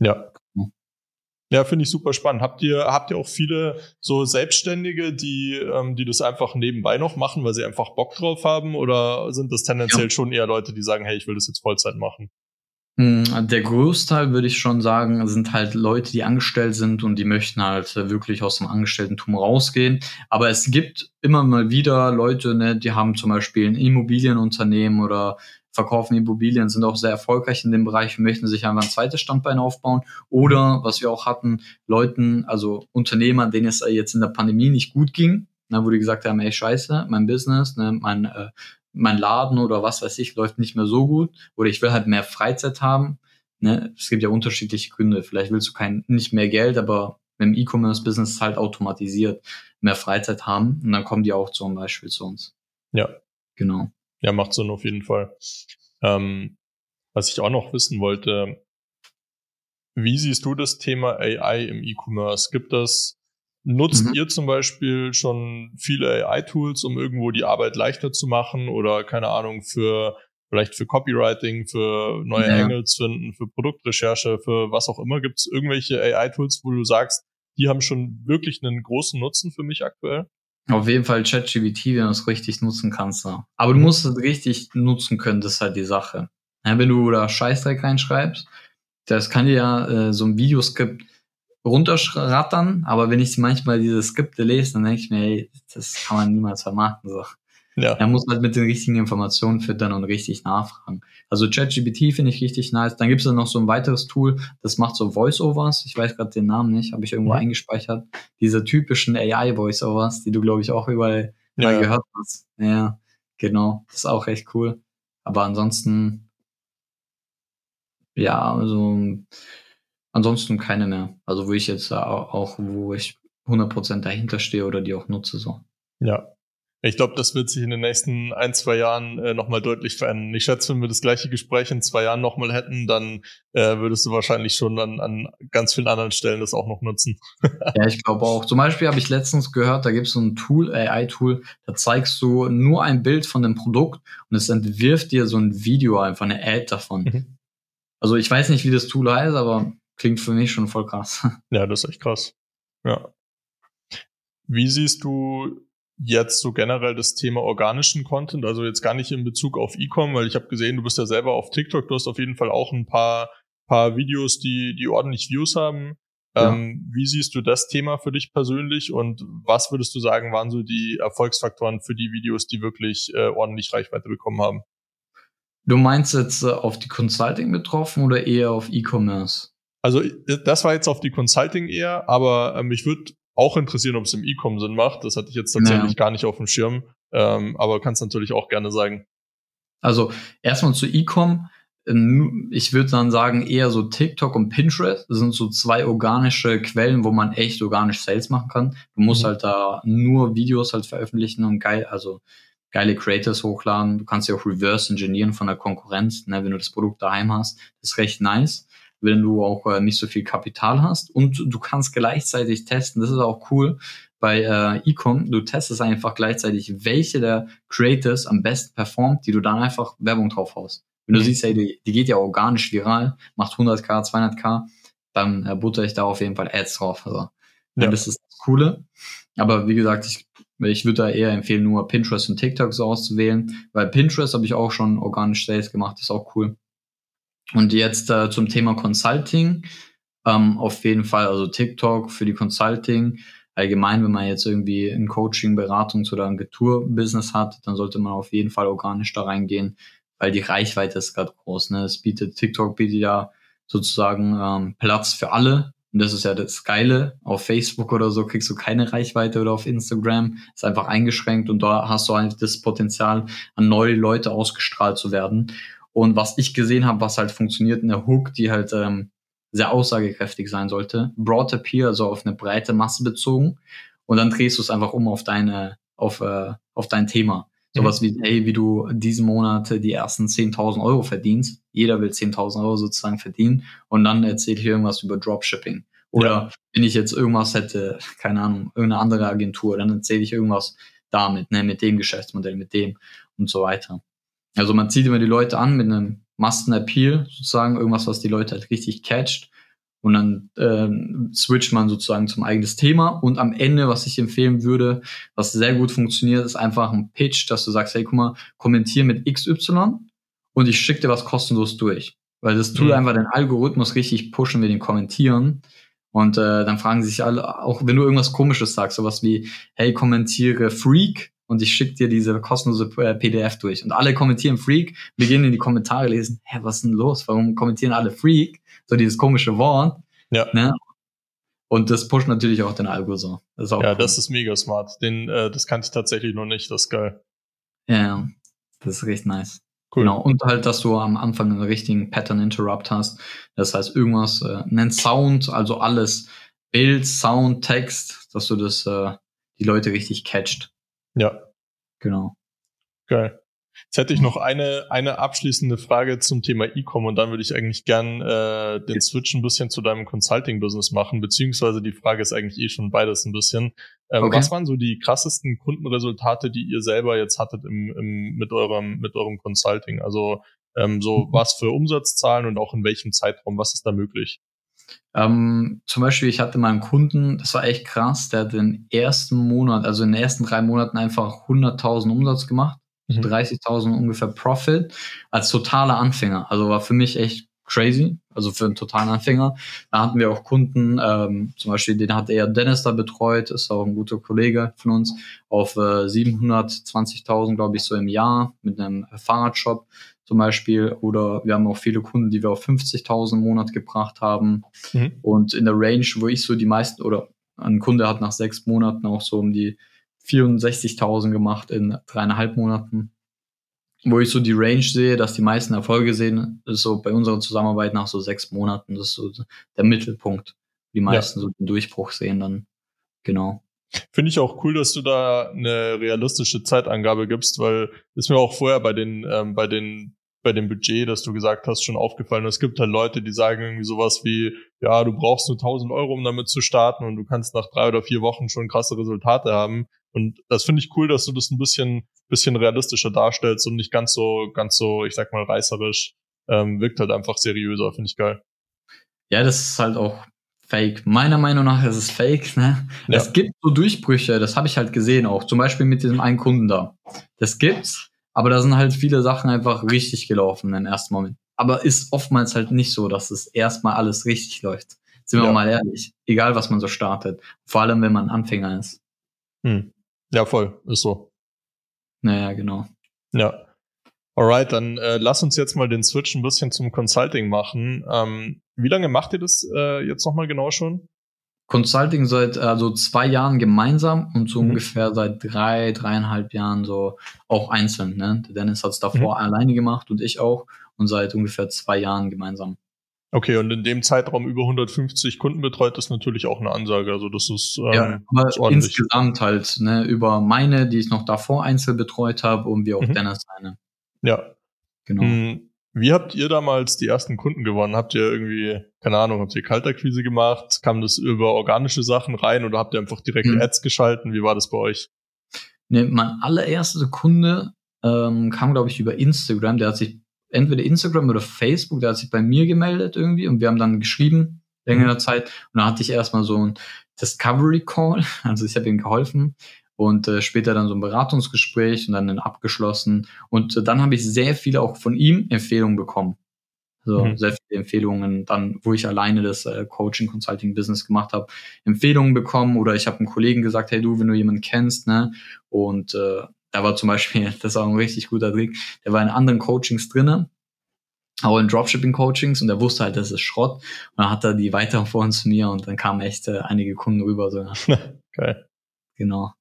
Ja. Ja, finde ich super spannend. Habt ihr, habt ihr auch viele so Selbstständige, die, ähm, die das einfach nebenbei noch machen, weil sie einfach Bock drauf haben? Oder sind das tendenziell ja. schon eher Leute, die sagen, hey, ich will das jetzt Vollzeit machen? Hm, der Großteil, würde ich schon sagen, sind halt Leute, die angestellt sind und die möchten halt wirklich aus dem Angestelltentum rausgehen. Aber es gibt immer mal wieder Leute, ne, die haben zum Beispiel ein Immobilienunternehmen oder verkaufen Immobilien, sind auch sehr erfolgreich in dem Bereich und möchten sich einfach ein zweites Standbein aufbauen. Oder, was wir auch hatten, Leuten, also Unternehmer, denen es jetzt in der Pandemie nicht gut ging, ne, wo die gesagt haben, ey, scheiße, mein Business, ne, mein äh, mein Laden oder was weiß ich läuft nicht mehr so gut oder ich will halt mehr Freizeit haben. Ne? Es gibt ja unterschiedliche Gründe. Vielleicht willst du kein, nicht mehr Geld, aber im E-Commerce-Business halt automatisiert mehr Freizeit haben und dann kommen die auch zum Beispiel zu uns. Ja. Genau. Ja, macht Sinn auf jeden Fall. Ähm, was ich auch noch wissen wollte, wie siehst du das Thema AI im E-Commerce? Gibt es Nutzt mhm. ihr zum Beispiel schon viele AI-Tools, um irgendwo die Arbeit leichter zu machen oder keine Ahnung für vielleicht für Copywriting, für neue ja. Angles finden, für Produktrecherche, für was auch immer? Gibt es irgendwelche AI-Tools, wo du sagst, die haben schon wirklich einen großen Nutzen für mich aktuell? Auf jeden Fall ChatGPT, wenn du es richtig nutzen kannst. Ja. Aber du musst es richtig nutzen können, das ist halt die Sache. Ja, wenn du da Scheißdreck reinschreibst, das kann dir ja äh, so ein Videoskript runterrattern, aber wenn ich manchmal diese Skripte lese, dann denke ich mir, ey, das kann man niemals vermarkten. So. Ja. Er muss halt mit den richtigen Informationen füttern und richtig nachfragen. Also ChatGPT finde ich richtig nice. Dann gibt es noch so ein weiteres Tool, das macht so Voiceovers. Ich weiß gerade den Namen nicht, habe ich irgendwo mhm. eingespeichert. Diese typischen AI-Voiceovers, die du, glaube ich, auch überall ja. gehört hast. Ja, genau. Das ist auch echt cool. Aber ansonsten, ja, also ansonsten keine mehr. Also wo ich jetzt auch, wo ich 100% dahinter stehe oder die auch nutze so. Ja, ich glaube, das wird sich in den nächsten ein, zwei Jahren äh, nochmal deutlich verändern. Ich schätze, wenn wir das gleiche Gespräch in zwei Jahren nochmal hätten, dann äh, würdest du wahrscheinlich schon an, an ganz vielen anderen Stellen das auch noch nutzen. (laughs) ja, ich glaube auch. Zum Beispiel habe ich letztens gehört, da gibt es so ein Tool, AI-Tool, da zeigst du nur ein Bild von dem Produkt und es entwirft dir so ein Video, einfach eine Ad davon. Mhm. Also ich weiß nicht, wie das Tool heißt, aber klingt für mich schon voll krass. (laughs) Ja, das ist echt krass. Ja. Wie siehst du jetzt so generell das Thema organischen Content, also jetzt gar nicht in Bezug auf E-Com, weil ich habe gesehen, du bist ja selber auf TikTok, du hast auf jeden Fall auch ein paar, paar Videos, die, die ordentlich Views haben. Ja. Ähm, wie siehst du das Thema für dich persönlich und was würdest du sagen, waren so die Erfolgsfaktoren für die Videos, die wirklich äh, ordentlich Reichweite bekommen haben? Du meinst jetzt äh, auf die Consulting betroffen oder eher auf E-Commerce? Also das war jetzt auf die Consulting eher, aber ähm, mich würde auch interessieren, ob es im E-Com Sinn macht. Das hatte ich jetzt tatsächlich naja. gar nicht auf dem Schirm. Ähm, aber kannst natürlich auch gerne sagen. Also erstmal zu E-Com. Ich würde dann sagen, eher so TikTok und Pinterest. Das sind so zwei organische Quellen, wo man echt organisch Sales machen kann. Du musst mhm. halt da nur Videos halt veröffentlichen und geil, also geile Creators hochladen. Du kannst ja auch reverse engineeren von der Konkurrenz, ne, wenn du das Produkt daheim hast. Das ist recht nice wenn du auch äh, nicht so viel Kapital hast und du kannst gleichzeitig testen. Das ist auch cool bei äh, Ecom. Du testest einfach gleichzeitig, welche der Creators am besten performt, die du dann einfach Werbung drauf haust. Wenn du mhm. siehst, hey, die, die, geht ja organisch viral, macht 100k, 200k, dann äh, butter ich da auf jeden Fall Ads drauf. Also, ja. das ist das Coole. Aber wie gesagt, ich, ich würde da eher empfehlen, nur Pinterest und TikTok so auszuwählen, weil Pinterest habe ich auch schon organisch Sales gemacht, ist auch cool. Und jetzt äh, zum Thema Consulting. Ähm, auf jeden Fall, also TikTok für die Consulting. Allgemein, wenn man jetzt irgendwie ein Coaching, Beratungs- oder Agentur-Business hat, dann sollte man auf jeden Fall organisch da reingehen, weil die Reichweite ist gerade groß. Ne? Es bietet, TikTok bietet ja sozusagen ähm, Platz für alle. Und das ist ja das Geile. Auf Facebook oder so kriegst du keine Reichweite oder auf Instagram. Ist einfach eingeschränkt und da hast du eigentlich das Potenzial, an neue Leute ausgestrahlt zu werden. Und was ich gesehen habe, was halt funktioniert, eine Hook, die halt ähm, sehr aussagekräftig sein sollte. Broad Appeal, also auf eine breite Masse bezogen. Und dann drehst du es einfach um auf deine, auf, äh, auf dein Thema. Sowas mhm. wie, hey, wie du diesen Monat die ersten 10.000 Euro verdienst. Jeder will 10.000 Euro sozusagen verdienen. Und dann erzähle ich irgendwas über Dropshipping. Oder ja. wenn ich jetzt irgendwas hätte, keine Ahnung, irgendeine andere Agentur, dann erzähle ich irgendwas damit, ne, mit dem Geschäftsmodell, mit dem und so weiter. Also man zieht immer die Leute an mit einem Masten-Appeal, sozusagen, irgendwas, was die Leute halt richtig catcht. Und dann äh, switcht man sozusagen zum eigenes Thema. Und am Ende, was ich empfehlen würde, was sehr gut funktioniert, ist einfach ein Pitch, dass du sagst, hey, guck mal, kommentier mit XY und ich schicke dir was kostenlos durch. Weil das tut mhm. einfach den Algorithmus richtig pushen mit den Kommentieren. Und äh, dann fragen sich alle, auch wenn du irgendwas Komisches sagst, sowas wie, hey, kommentiere Freak, und ich schicke dir diese kostenlose äh, PDF durch. Und alle kommentieren Freak, beginnen in die Kommentare lesen, hä, was ist denn los? Warum kommentieren alle Freak? So dieses komische Wort. Ja. Ne? Und das pusht natürlich auch den Algo so. Das ja, cool. das ist mega smart. Den, äh, das kannte ich tatsächlich noch nicht, das ist geil. Ja, das ist richtig nice. Cool. Genau. Und halt, dass du am Anfang einen richtigen Pattern Interrupt hast. Das heißt, irgendwas, äh, nennt Sound, also alles, Bild, Sound, Text, dass du das, äh, die Leute richtig catcht. Ja. Genau. Geil. Jetzt hätte ich noch eine, eine abschließende Frage zum Thema E-Com und dann würde ich eigentlich gern äh, den Switch ein bisschen zu deinem Consulting-Business machen, beziehungsweise die Frage ist eigentlich eh schon beides ein bisschen. Ähm, okay. Was waren so die krassesten Kundenresultate, die ihr selber jetzt hattet im, im, mit, eurem, mit eurem Consulting? Also ähm, so mhm. was für Umsatzzahlen und auch in welchem Zeitraum, was ist da möglich? Ähm, zum Beispiel, ich hatte mal einen Kunden, das war echt krass, der hat den ersten Monat, also in den ersten drei Monaten einfach 100.000 Umsatz gemacht, mhm. 30.000 ungefähr Profit, als totaler Anfänger. Also war für mich echt crazy, also für einen totalen Anfänger. Da hatten wir auch Kunden, ähm, zum Beispiel den hat er Dennis da betreut, ist auch ein guter Kollege von uns, auf äh, 720.000, glaube ich, so im Jahr mit einem Fahrradshop zum Beispiel. Oder wir haben auch viele Kunden, die wir auf 50.000 im Monat gebracht haben. Mhm. Und in der Range, wo ich so die meisten, oder ein Kunde hat nach sechs Monaten auch so um die 64.000 gemacht in dreieinhalb Monaten wo ich so die Range sehe, dass die meisten Erfolge sehen, ist so bei unserer Zusammenarbeit nach so sechs Monaten, das ist so der Mittelpunkt. Die meisten ja. so den Durchbruch sehen dann, genau. Finde ich auch cool, dass du da eine realistische Zeitangabe gibst, weil ist mir auch vorher bei den, ähm, bei den, bei dem Budget, das du gesagt hast, schon aufgefallen. Es gibt halt Leute, die sagen irgendwie sowas wie, ja, du brauchst nur 1000 Euro, um damit zu starten und du kannst nach drei oder vier Wochen schon krasse Resultate haben. Und das finde ich cool, dass du das ein bisschen, bisschen realistischer darstellst und nicht ganz so, ganz so, ich sag mal, reißerisch. Ähm, wirkt halt einfach seriöser, finde ich geil. Ja, das ist halt auch fake. Meiner Meinung nach ist es fake. Ne? Ja. Es gibt so Durchbrüche, das habe ich halt gesehen auch. Zum Beispiel mit diesem einen Kunden da. Das gibt's, aber da sind halt viele Sachen einfach richtig gelaufen im ersten Moment. Aber ist oftmals halt nicht so, dass es erstmal alles richtig läuft. Sind wir ja. mal ehrlich. Egal, was man so startet. Vor allem, wenn man Anfänger ist. Hm. Ja, voll, ist so. Naja, genau. Ja. Alright, dann äh, lass uns jetzt mal den Switch ein bisschen zum Consulting machen. Ähm, wie lange macht ihr das äh, jetzt nochmal genau schon? Consulting seit also zwei Jahren gemeinsam und so mhm. ungefähr seit drei, dreieinhalb Jahren so auch einzeln. Ne? Der Dennis hat es davor mhm. alleine gemacht und ich auch und seit ungefähr zwei Jahren gemeinsam. Okay, und in dem Zeitraum über 150 Kunden betreut ist natürlich auch eine Ansage. Also das ist, ähm, ja, aber ist insgesamt halt ne, über meine, die ich noch davor einzeln betreut habe und wie auch mhm. Dennis eine. Ja. Genau. Hm, wie habt ihr damals die ersten Kunden gewonnen? Habt ihr irgendwie, keine Ahnung, habt ihr Kaltakquise gemacht? Kam das über organische Sachen rein oder habt ihr einfach direkt mhm. Ads geschalten? Wie war das bei euch? Ne, mein allererster Kunde ähm, kam, glaube ich, über Instagram. Der hat sich entweder Instagram oder Facebook, der hat sich bei mir gemeldet irgendwie und wir haben dann geschrieben längere mhm. Zeit und dann hatte ich erstmal so ein Discovery Call, (laughs) also ich habe ihm geholfen und äh, später dann so ein Beratungsgespräch und dann ein abgeschlossen und äh, dann habe ich sehr viele auch von ihm Empfehlungen bekommen. Also mhm. sehr viele Empfehlungen dann, wo ich alleine das äh, Coaching Consulting Business gemacht habe, Empfehlungen bekommen oder ich habe einem Kollegen gesagt, hey du, wenn du jemanden kennst, ne, und äh, da war zum Beispiel, (laughs) das war ein richtig guter Trick, der war in anderen Coachings drinnen, auch in Dropshipping-Coachings und er wusste halt, das ist Schrott. Und dann hat er die weiterempfohlen (laughs) zu mir und dann kamen echt äh, einige Kunden rüber. So. (laughs) Geil. Genau.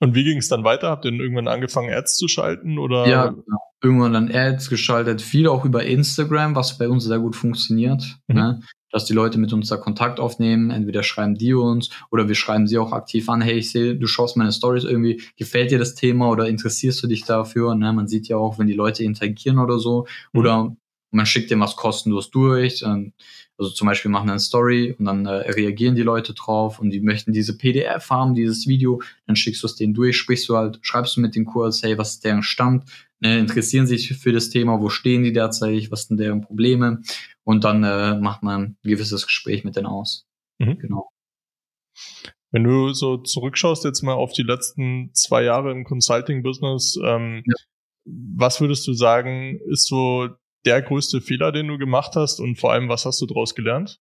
Und wie ging es dann weiter? Habt ihr denn irgendwann angefangen, Ads zu schalten? Oder? Ja, genau. irgendwann dann Ads geschaltet, viel auch über Instagram, was bei uns sehr gut funktioniert. Mhm. Ne? dass die Leute mit uns da Kontakt aufnehmen. Entweder schreiben die uns oder wir schreiben sie auch aktiv an. Hey, ich sehe, du schaust meine Stories irgendwie. Gefällt dir das Thema oder interessierst du dich dafür? Ne? Man sieht ja auch, wenn die Leute interagieren oder so. Mhm. Oder man schickt dem was kostenlos durch. Also zum Beispiel machen eine Story und dann äh, reagieren die Leute drauf und die möchten diese PDF haben, dieses Video, dann schickst du es denen durch, sprichst du halt, schreibst du mit dem Kurs, hey, was ist deren Stand, ne, interessieren sich für das Thema, wo stehen die derzeit, was sind deren Probleme und dann äh, macht man ein gewisses Gespräch mit denen aus. Mhm. Genau. Wenn du so zurückschaust jetzt mal auf die letzten zwei Jahre im Consulting-Business, ähm, ja. was würdest du sagen, ist so der größte Fehler, den du gemacht hast und vor allem, was hast du daraus gelernt?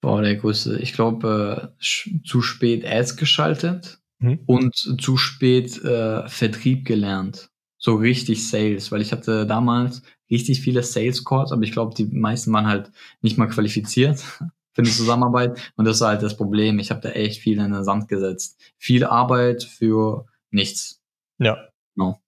Boah, der größte, ich glaube, äh, zu spät Ads geschaltet hm. und zu spät äh, Vertrieb gelernt. So richtig Sales, weil ich hatte damals richtig viele Sales Calls, aber ich glaube, die meisten waren halt nicht mal qualifiziert (laughs) für eine Zusammenarbeit und das war halt das Problem. Ich habe da echt viel in den Sand gesetzt. Viel Arbeit für nichts. Ja. No.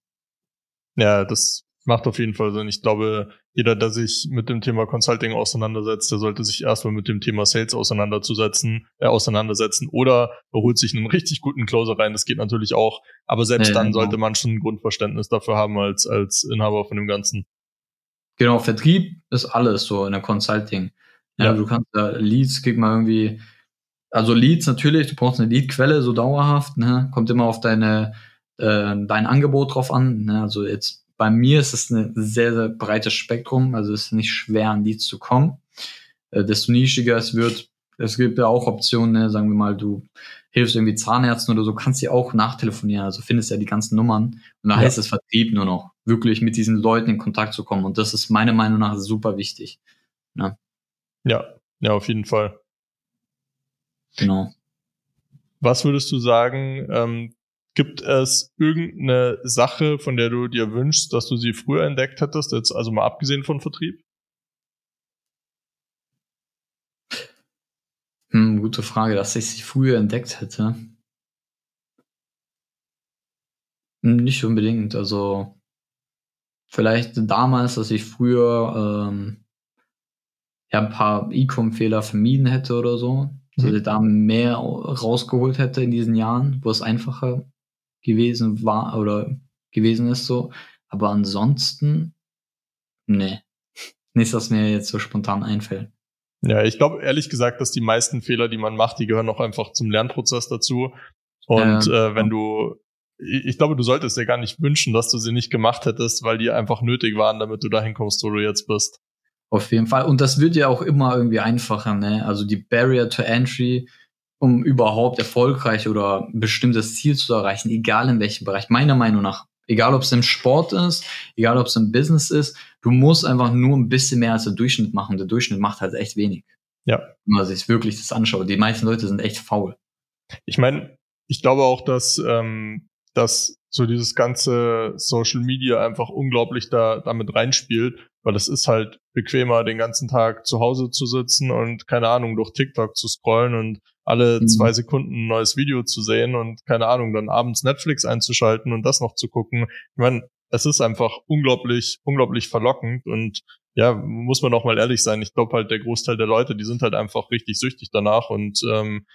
Ja, das macht auf jeden Fall Sinn. Ich glaube, jeder, der sich mit dem Thema Consulting auseinandersetzt, der sollte sich erstmal mit dem Thema Sales auseinanderzusetzen, äh, auseinandersetzen oder er holt sich einen richtig guten Closer rein. Das geht natürlich auch. Aber selbst ja, dann genau. sollte man schon ein Grundverständnis dafür haben als, als Inhaber von dem Ganzen. Genau, Vertrieb ist alles so in der Consulting. Ja, ja. Du kannst da Leads, krieg mal irgendwie, also Leads natürlich, du brauchst eine Leadquelle so dauerhaft, ne? kommt immer auf deine, äh, dein Angebot drauf an. Ne? Also jetzt bei mir ist es ein sehr, sehr breites Spektrum, also es ist nicht schwer, an Leads zu kommen. Äh, desto nischiger es wird, es gibt ja auch Optionen, ne? sagen wir mal, du hilfst irgendwie Zahnärzten oder so, kannst sie auch nachtelefonieren, also findest ja die ganzen Nummern. Und da ja. heißt es Vertrieb nur noch, wirklich mit diesen Leuten in Kontakt zu kommen. Und das ist meiner Meinung nach super wichtig. Ne? Ja, ja, auf jeden Fall. Genau. Was würdest du sagen, ähm, gibt es irgendeine Sache, von der du dir wünschst, dass du sie früher entdeckt hättest, jetzt also mal abgesehen von Vertrieb? Hm, gute Frage, dass ich sie früher entdeckt hätte. Hm, nicht unbedingt. Also vielleicht damals, dass ich früher ähm, ja ein paar E-Com-Fehler vermieden hätte oder so, dass mhm. ich da mehr rausgeholt hätte in diesen Jahren, wo es einfacher gewesen war oder gewesen ist so. Aber ansonsten, nee. Nichts, was mir jetzt so spontan einfällt. Ja, ich glaube ehrlich gesagt, dass die meisten Fehler, die man macht, die gehören auch einfach zum Lernprozess dazu. Und ja, äh, wenn du, ich glaube, du solltest dir gar nicht wünschen, dass du sie nicht gemacht hättest, weil die einfach nötig waren, damit du dahin kommst, wo du jetzt bist. Auf jeden Fall. Und das wird ja auch immer irgendwie einfacher, ne? Also die Barrier to Entry, um überhaupt erfolgreich oder ein bestimmtes Ziel zu erreichen, egal in welchem Bereich, meiner Meinung nach, egal ob es im Sport ist, egal ob es im Business ist, du musst einfach nur ein bisschen mehr als der Durchschnitt machen. Der Durchschnitt macht halt echt wenig. Ja. Wenn man sich wirklich das anschaut. Die meisten Leute sind echt faul. Ich meine, ich glaube auch, dass, ähm, dass so dieses ganze Social Media einfach unglaublich da damit reinspielt, weil es ist halt bequemer, den ganzen Tag zu Hause zu sitzen und keine Ahnung, durch TikTok zu scrollen und alle mhm. zwei Sekunden ein neues Video zu sehen und keine Ahnung, dann abends Netflix einzuschalten und das noch zu gucken. Ich meine, es ist einfach unglaublich, unglaublich verlockend und ja, muss man auch mal ehrlich sein. Ich glaube halt, der Großteil der Leute, die sind halt einfach richtig süchtig danach und ähm,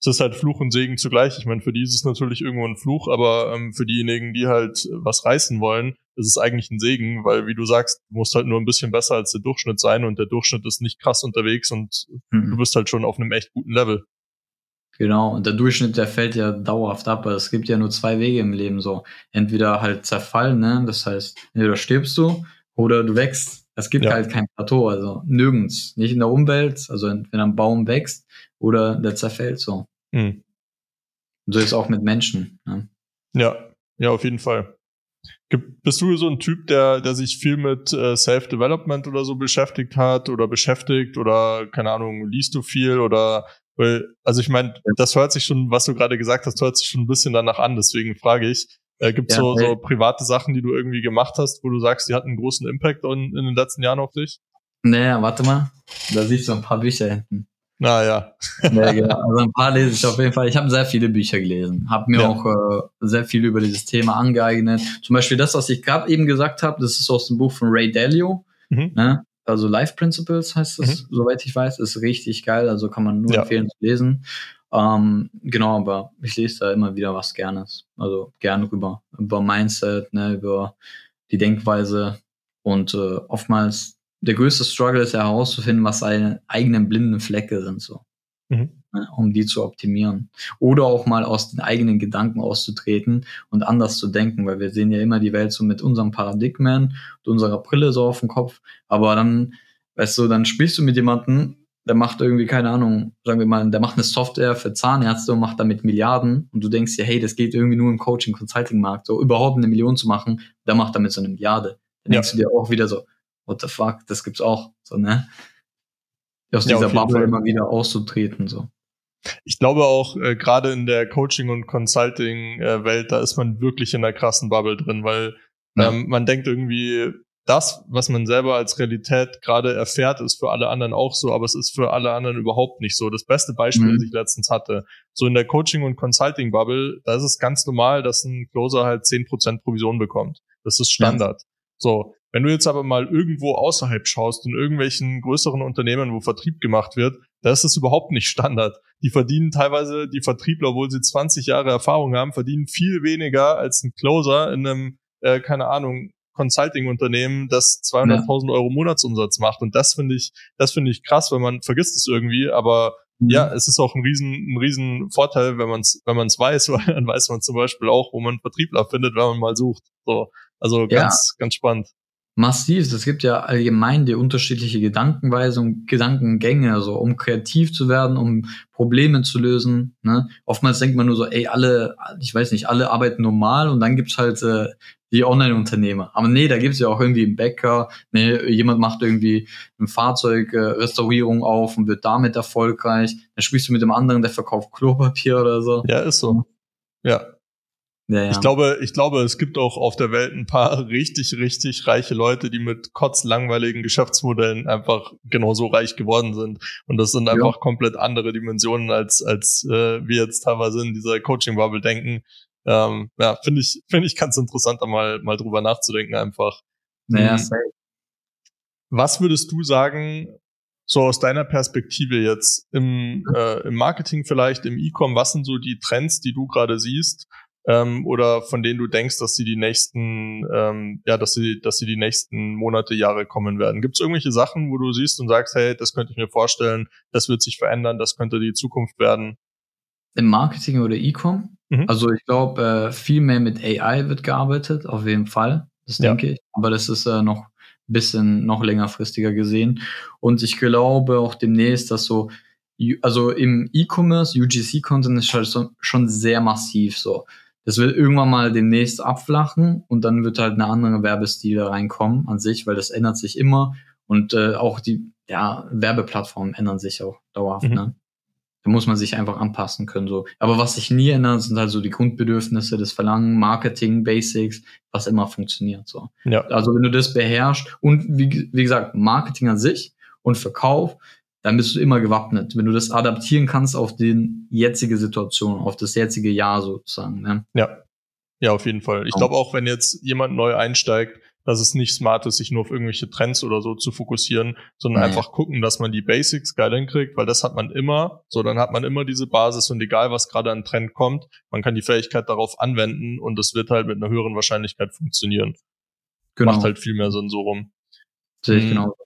es ist halt Fluch und Segen zugleich. Ich meine, für die ist es natürlich irgendwo ein Fluch, aber ähm, für diejenigen, die halt was reißen wollen, ist es eigentlich ein Segen, weil wie du sagst, du musst halt nur ein bisschen besser als der Durchschnitt sein und der Durchschnitt ist nicht krass unterwegs und mhm. du bist halt schon auf einem echt guten Level. Genau, und der Durchschnitt, der fällt ja dauerhaft ab. Es gibt ja nur zwei Wege im Leben so. Entweder halt zerfallen, ne? Das heißt, entweder stirbst du oder du wächst. Es gibt ja. halt kein Plateau, also nirgends. Nicht in der Umwelt, also wenn ein Baum wächst oder der zerfällt so. Mhm. Und so ist auch mit Menschen. Ne? Ja, ja, auf jeden Fall. Bist du so ein Typ, der, der sich viel mit äh, Self-Development oder so beschäftigt hat oder beschäftigt oder keine Ahnung, liest du viel oder weil, also ich meine, das hört sich schon, was du gerade gesagt hast, hört sich schon ein bisschen danach an. Deswegen frage ich, äh, gibt es ja, so, so private Sachen, die du irgendwie gemacht hast, wo du sagst, die hatten einen großen Impact in, in den letzten Jahren auf dich? Naja, warte mal. Da siehst du ein paar Bücher hinten. Naja. ja, genau. Also ein paar lese ich auf jeden Fall. Ich habe sehr viele Bücher gelesen, habe mir ja. auch äh, sehr viel über dieses Thema angeeignet. Zum Beispiel das, was ich gerade eben gesagt habe, das ist aus dem Buch von Ray Dalio. Mhm. Ne? Also Life Principles heißt es, mhm. soweit ich weiß, ist richtig geil, also kann man nur ja. empfehlen zu lesen. Ähm, genau, aber ich lese da immer wieder was Gernes, also gerne rüber, über Mindset, ne, über die Denkweise und äh, oftmals der größte Struggle ist ja herauszufinden, was seine eigenen blinden Flecke sind, so. Mhm. Ne, um die zu optimieren. Oder auch mal aus den eigenen Gedanken auszutreten und anders zu denken, weil wir sehen ja immer die Welt so mit unserem Paradigmen und unserer Brille so auf dem Kopf. Aber dann, weißt du, dann sprichst du mit jemandem, der macht irgendwie, keine Ahnung, sagen wir mal, der macht eine Software für Zahnärzte und macht damit Milliarden und du denkst dir, hey, das geht irgendwie nur im Coaching-Consulting-Markt, so überhaupt eine Million zu machen, der macht damit so eine Milliarde. Dann ja. denkst du dir auch wieder so, what the fuck, das gibt's auch, so, ne? Aus ja, dieser Bubble immer wieder auszutreten, so. Ich glaube auch, äh, gerade in der Coaching- und Consulting-Welt, da ist man wirklich in der krassen Bubble drin, weil ja. ähm, man denkt irgendwie, das, was man selber als Realität gerade erfährt, ist für alle anderen auch so, aber es ist für alle anderen überhaupt nicht so. Das beste Beispiel, mhm. das ich letztens hatte, so in der Coaching- und Consulting-Bubble, da ist es ganz normal, dass ein Closer halt 10% Provision bekommt. Das ist Standard. Ja. So, wenn du jetzt aber mal irgendwo außerhalb schaust, in irgendwelchen größeren Unternehmen, wo Vertrieb gemacht wird, da ist überhaupt nicht Standard. Die verdienen teilweise, die Vertriebler, obwohl sie 20 Jahre Erfahrung haben, verdienen viel weniger als ein Closer in einem, äh, keine Ahnung, Consulting-Unternehmen, das 200.000 ja. Euro Monatsumsatz macht. Und das finde ich, das finde ich krass, weil man vergisst es irgendwie, aber mhm. ja, es ist auch ein riesen, ein riesen Vorteil, wenn man es, wenn man es weiß, (laughs) weil dann weiß man zum Beispiel auch, wo man Vertriebler findet, wenn man mal sucht. So, also ganz, ja. ganz spannend. Massiv. Es gibt ja allgemein die unterschiedliche Gedankenweise und Gedankengänge, also um kreativ zu werden, um Probleme zu lösen. Ne? Oftmals denkt man nur so, ey, alle, ich weiß nicht, alle arbeiten normal und dann gibt's halt äh, die Online-Unternehmer. Aber nee, da gibt's ja auch irgendwie einen Bäcker, ne, jemand macht irgendwie ein Fahrzeug äh, Restaurierung auf und wird damit erfolgreich. Dann sprichst du mit dem anderen, der verkauft Klopapier oder so. Ja, ist so. Ja. Ja, ja. Ich glaube, ich glaube, es gibt auch auf der Welt ein paar (laughs) richtig, richtig reiche Leute, die mit kotzlangweiligen Geschäftsmodellen einfach genauso reich geworden sind. Und das sind einfach ja. komplett andere Dimensionen, als, als äh, wir jetzt teilweise in dieser Coaching-Bubble denken. Ähm, ja, finde ich, finde ich ganz interessant, da mal, mal drüber nachzudenken einfach. Naja, hm. safe. Was würdest du sagen, so aus deiner Perspektive jetzt im, mhm. äh, im Marketing vielleicht, im E-Com, was sind so die Trends, die du gerade siehst? Ähm, oder von denen du denkst, dass sie die nächsten, ähm, ja, dass sie, dass sie die nächsten Monate, Jahre kommen werden? Gibt es irgendwelche Sachen, wo du siehst und sagst, hey, das könnte ich mir vorstellen, das wird sich verändern, das könnte die Zukunft werden? Im Marketing oder E-Com? Mhm. Also ich glaube, äh, viel mehr mit AI wird gearbeitet, auf jeden Fall. Das ja. denke ich. Aber das ist äh, noch ein bisschen noch längerfristiger gesehen. Und ich glaube auch demnächst, dass so also im E-Commerce, UGC-Content ist halt so, schon sehr massiv so das wird irgendwann mal demnächst abflachen und dann wird halt eine andere Werbestil reinkommen an sich, weil das ändert sich immer und äh, auch die ja, Werbeplattformen ändern sich auch dauerhaft. Mhm. Ne? Da muss man sich einfach anpassen können. So. Aber was sich nie ändert, sind halt so die Grundbedürfnisse, das Verlangen, Marketing, Basics, was immer funktioniert. So. Ja. Also wenn du das beherrschst und wie, wie gesagt, Marketing an sich und Verkauf, dann bist du immer gewappnet, wenn du das adaptieren kannst auf die jetzige Situation, auf das jetzige Jahr sozusagen. Ne? Ja. Ja, auf jeden Fall. Ich glaube auch, wenn jetzt jemand neu einsteigt, dass es nicht smart ist, sich nur auf irgendwelche Trends oder so zu fokussieren, sondern nee. einfach gucken, dass man die Basics geil hinkriegt, weil das hat man immer. So, dann hat man immer diese Basis und egal, was gerade an Trend kommt, man kann die Fähigkeit darauf anwenden und es wird halt mit einer höheren Wahrscheinlichkeit funktionieren. Genau. Macht halt viel mehr Sinn so rum. Sehe ich genau.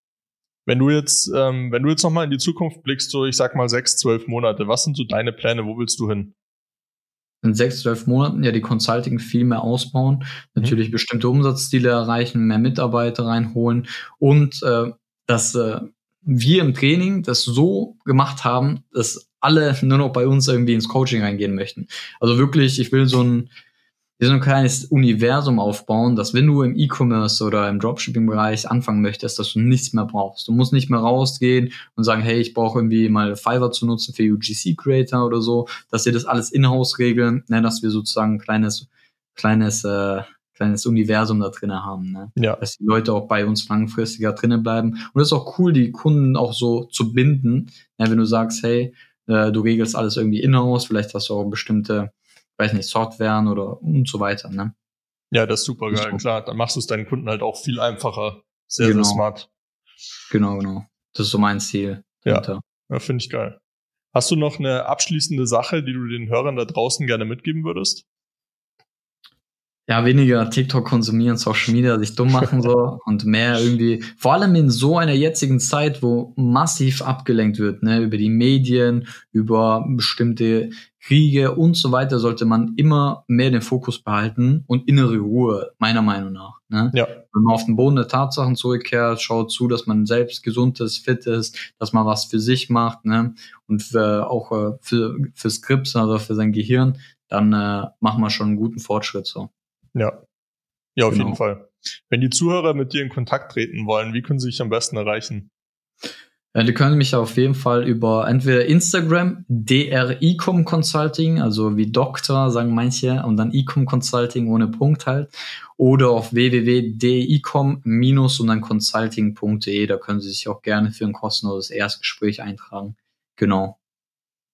Wenn du jetzt, ähm, wenn du jetzt nochmal in die Zukunft blickst, so ich sag mal sechs, zwölf Monate, was sind so deine Pläne? Wo willst du hin? In sechs, zwölf Monaten ja die Consulting viel mehr ausbauen, mhm. natürlich bestimmte Umsatzziele erreichen, mehr Mitarbeiter reinholen und äh, dass äh, wir im Training das so gemacht haben, dass alle nur noch bei uns irgendwie ins Coaching reingehen möchten. Also wirklich, ich will so ein wie so ein kleines Universum aufbauen, dass wenn du im E-Commerce oder im Dropshipping-Bereich anfangen möchtest, dass du nichts mehr brauchst. Du musst nicht mehr rausgehen und sagen, hey, ich brauche irgendwie mal Fiverr zu nutzen für UGC-Creator oder so, dass wir das alles in-house regeln, ne, dass wir sozusagen ein kleines, kleines, äh, kleines Universum da drinnen haben, ne? ja. dass die Leute auch bei uns langfristiger drinnen bleiben. Und es ist auch cool, die Kunden auch so zu binden, ne, wenn du sagst, hey, äh, du regelst alles irgendwie in-house, vielleicht hast du auch bestimmte weiß nicht, Softwaren oder und so weiter. Ne? Ja, das ist super geil, klar. Dann machst du es deinen Kunden halt auch viel einfacher. Sehr, genau. sehr smart. Genau, genau. Das ist so mein Ziel. Ja, ja finde ich geil. Hast du noch eine abschließende Sache, die du den Hörern da draußen gerne mitgeben würdest? Ja, weniger TikTok konsumieren, Social Media sich dumm machen so und mehr irgendwie, vor allem in so einer jetzigen Zeit, wo massiv abgelenkt wird, ne, über die Medien, über bestimmte Kriege und so weiter, sollte man immer mehr den Fokus behalten und innere Ruhe, meiner Meinung nach. Ne? Ja. Wenn man auf den Boden der Tatsachen zurückkehrt, schaut zu, dass man selbst gesund ist, fit ist, dass man was für sich macht, ne? Und für, auch äh, für, für Skripts, also für sein Gehirn, dann äh, machen wir schon einen guten Fortschritt so. Ja. Ja, auf genau. jeden Fall. Wenn die Zuhörer mit dir in Kontakt treten wollen, wie können sie dich am besten erreichen? Ja, die können mich auf jeden Fall über entweder Instagram, DRICOM Consulting, also wie Doktor, sagen manche, und dann ICOM Consulting ohne Punkt halt, oder auf www.dicom- und dann consulting.de, da können sie sich auch gerne für ein kostenloses Erstgespräch eintragen. Genau.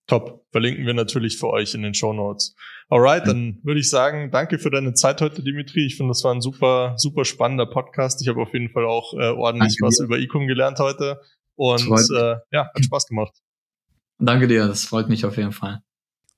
Top. Verlinken wir natürlich für euch in den Show Notes. Alright, dann würde ich sagen, danke für deine Zeit heute, Dimitri. Ich finde, das war ein super, super spannender Podcast. Ich habe auf jeden Fall auch äh, ordentlich danke was dir. über Ecom gelernt heute. Und äh, ja, hat Spaß gemacht. Danke dir, das freut mich auf jeden Fall.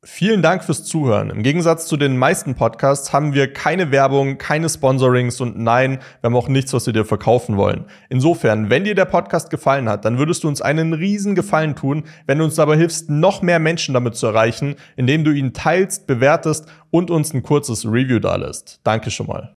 Vielen Dank fürs Zuhören. Im Gegensatz zu den meisten Podcasts haben wir keine Werbung, keine Sponsorings und nein, wir haben auch nichts, was wir dir verkaufen wollen. Insofern, wenn dir der Podcast gefallen hat, dann würdest du uns einen riesen Gefallen tun, wenn du uns dabei hilfst, noch mehr Menschen damit zu erreichen, indem du ihn teilst, bewertest und uns ein kurzes Review dalässt. Danke schon mal.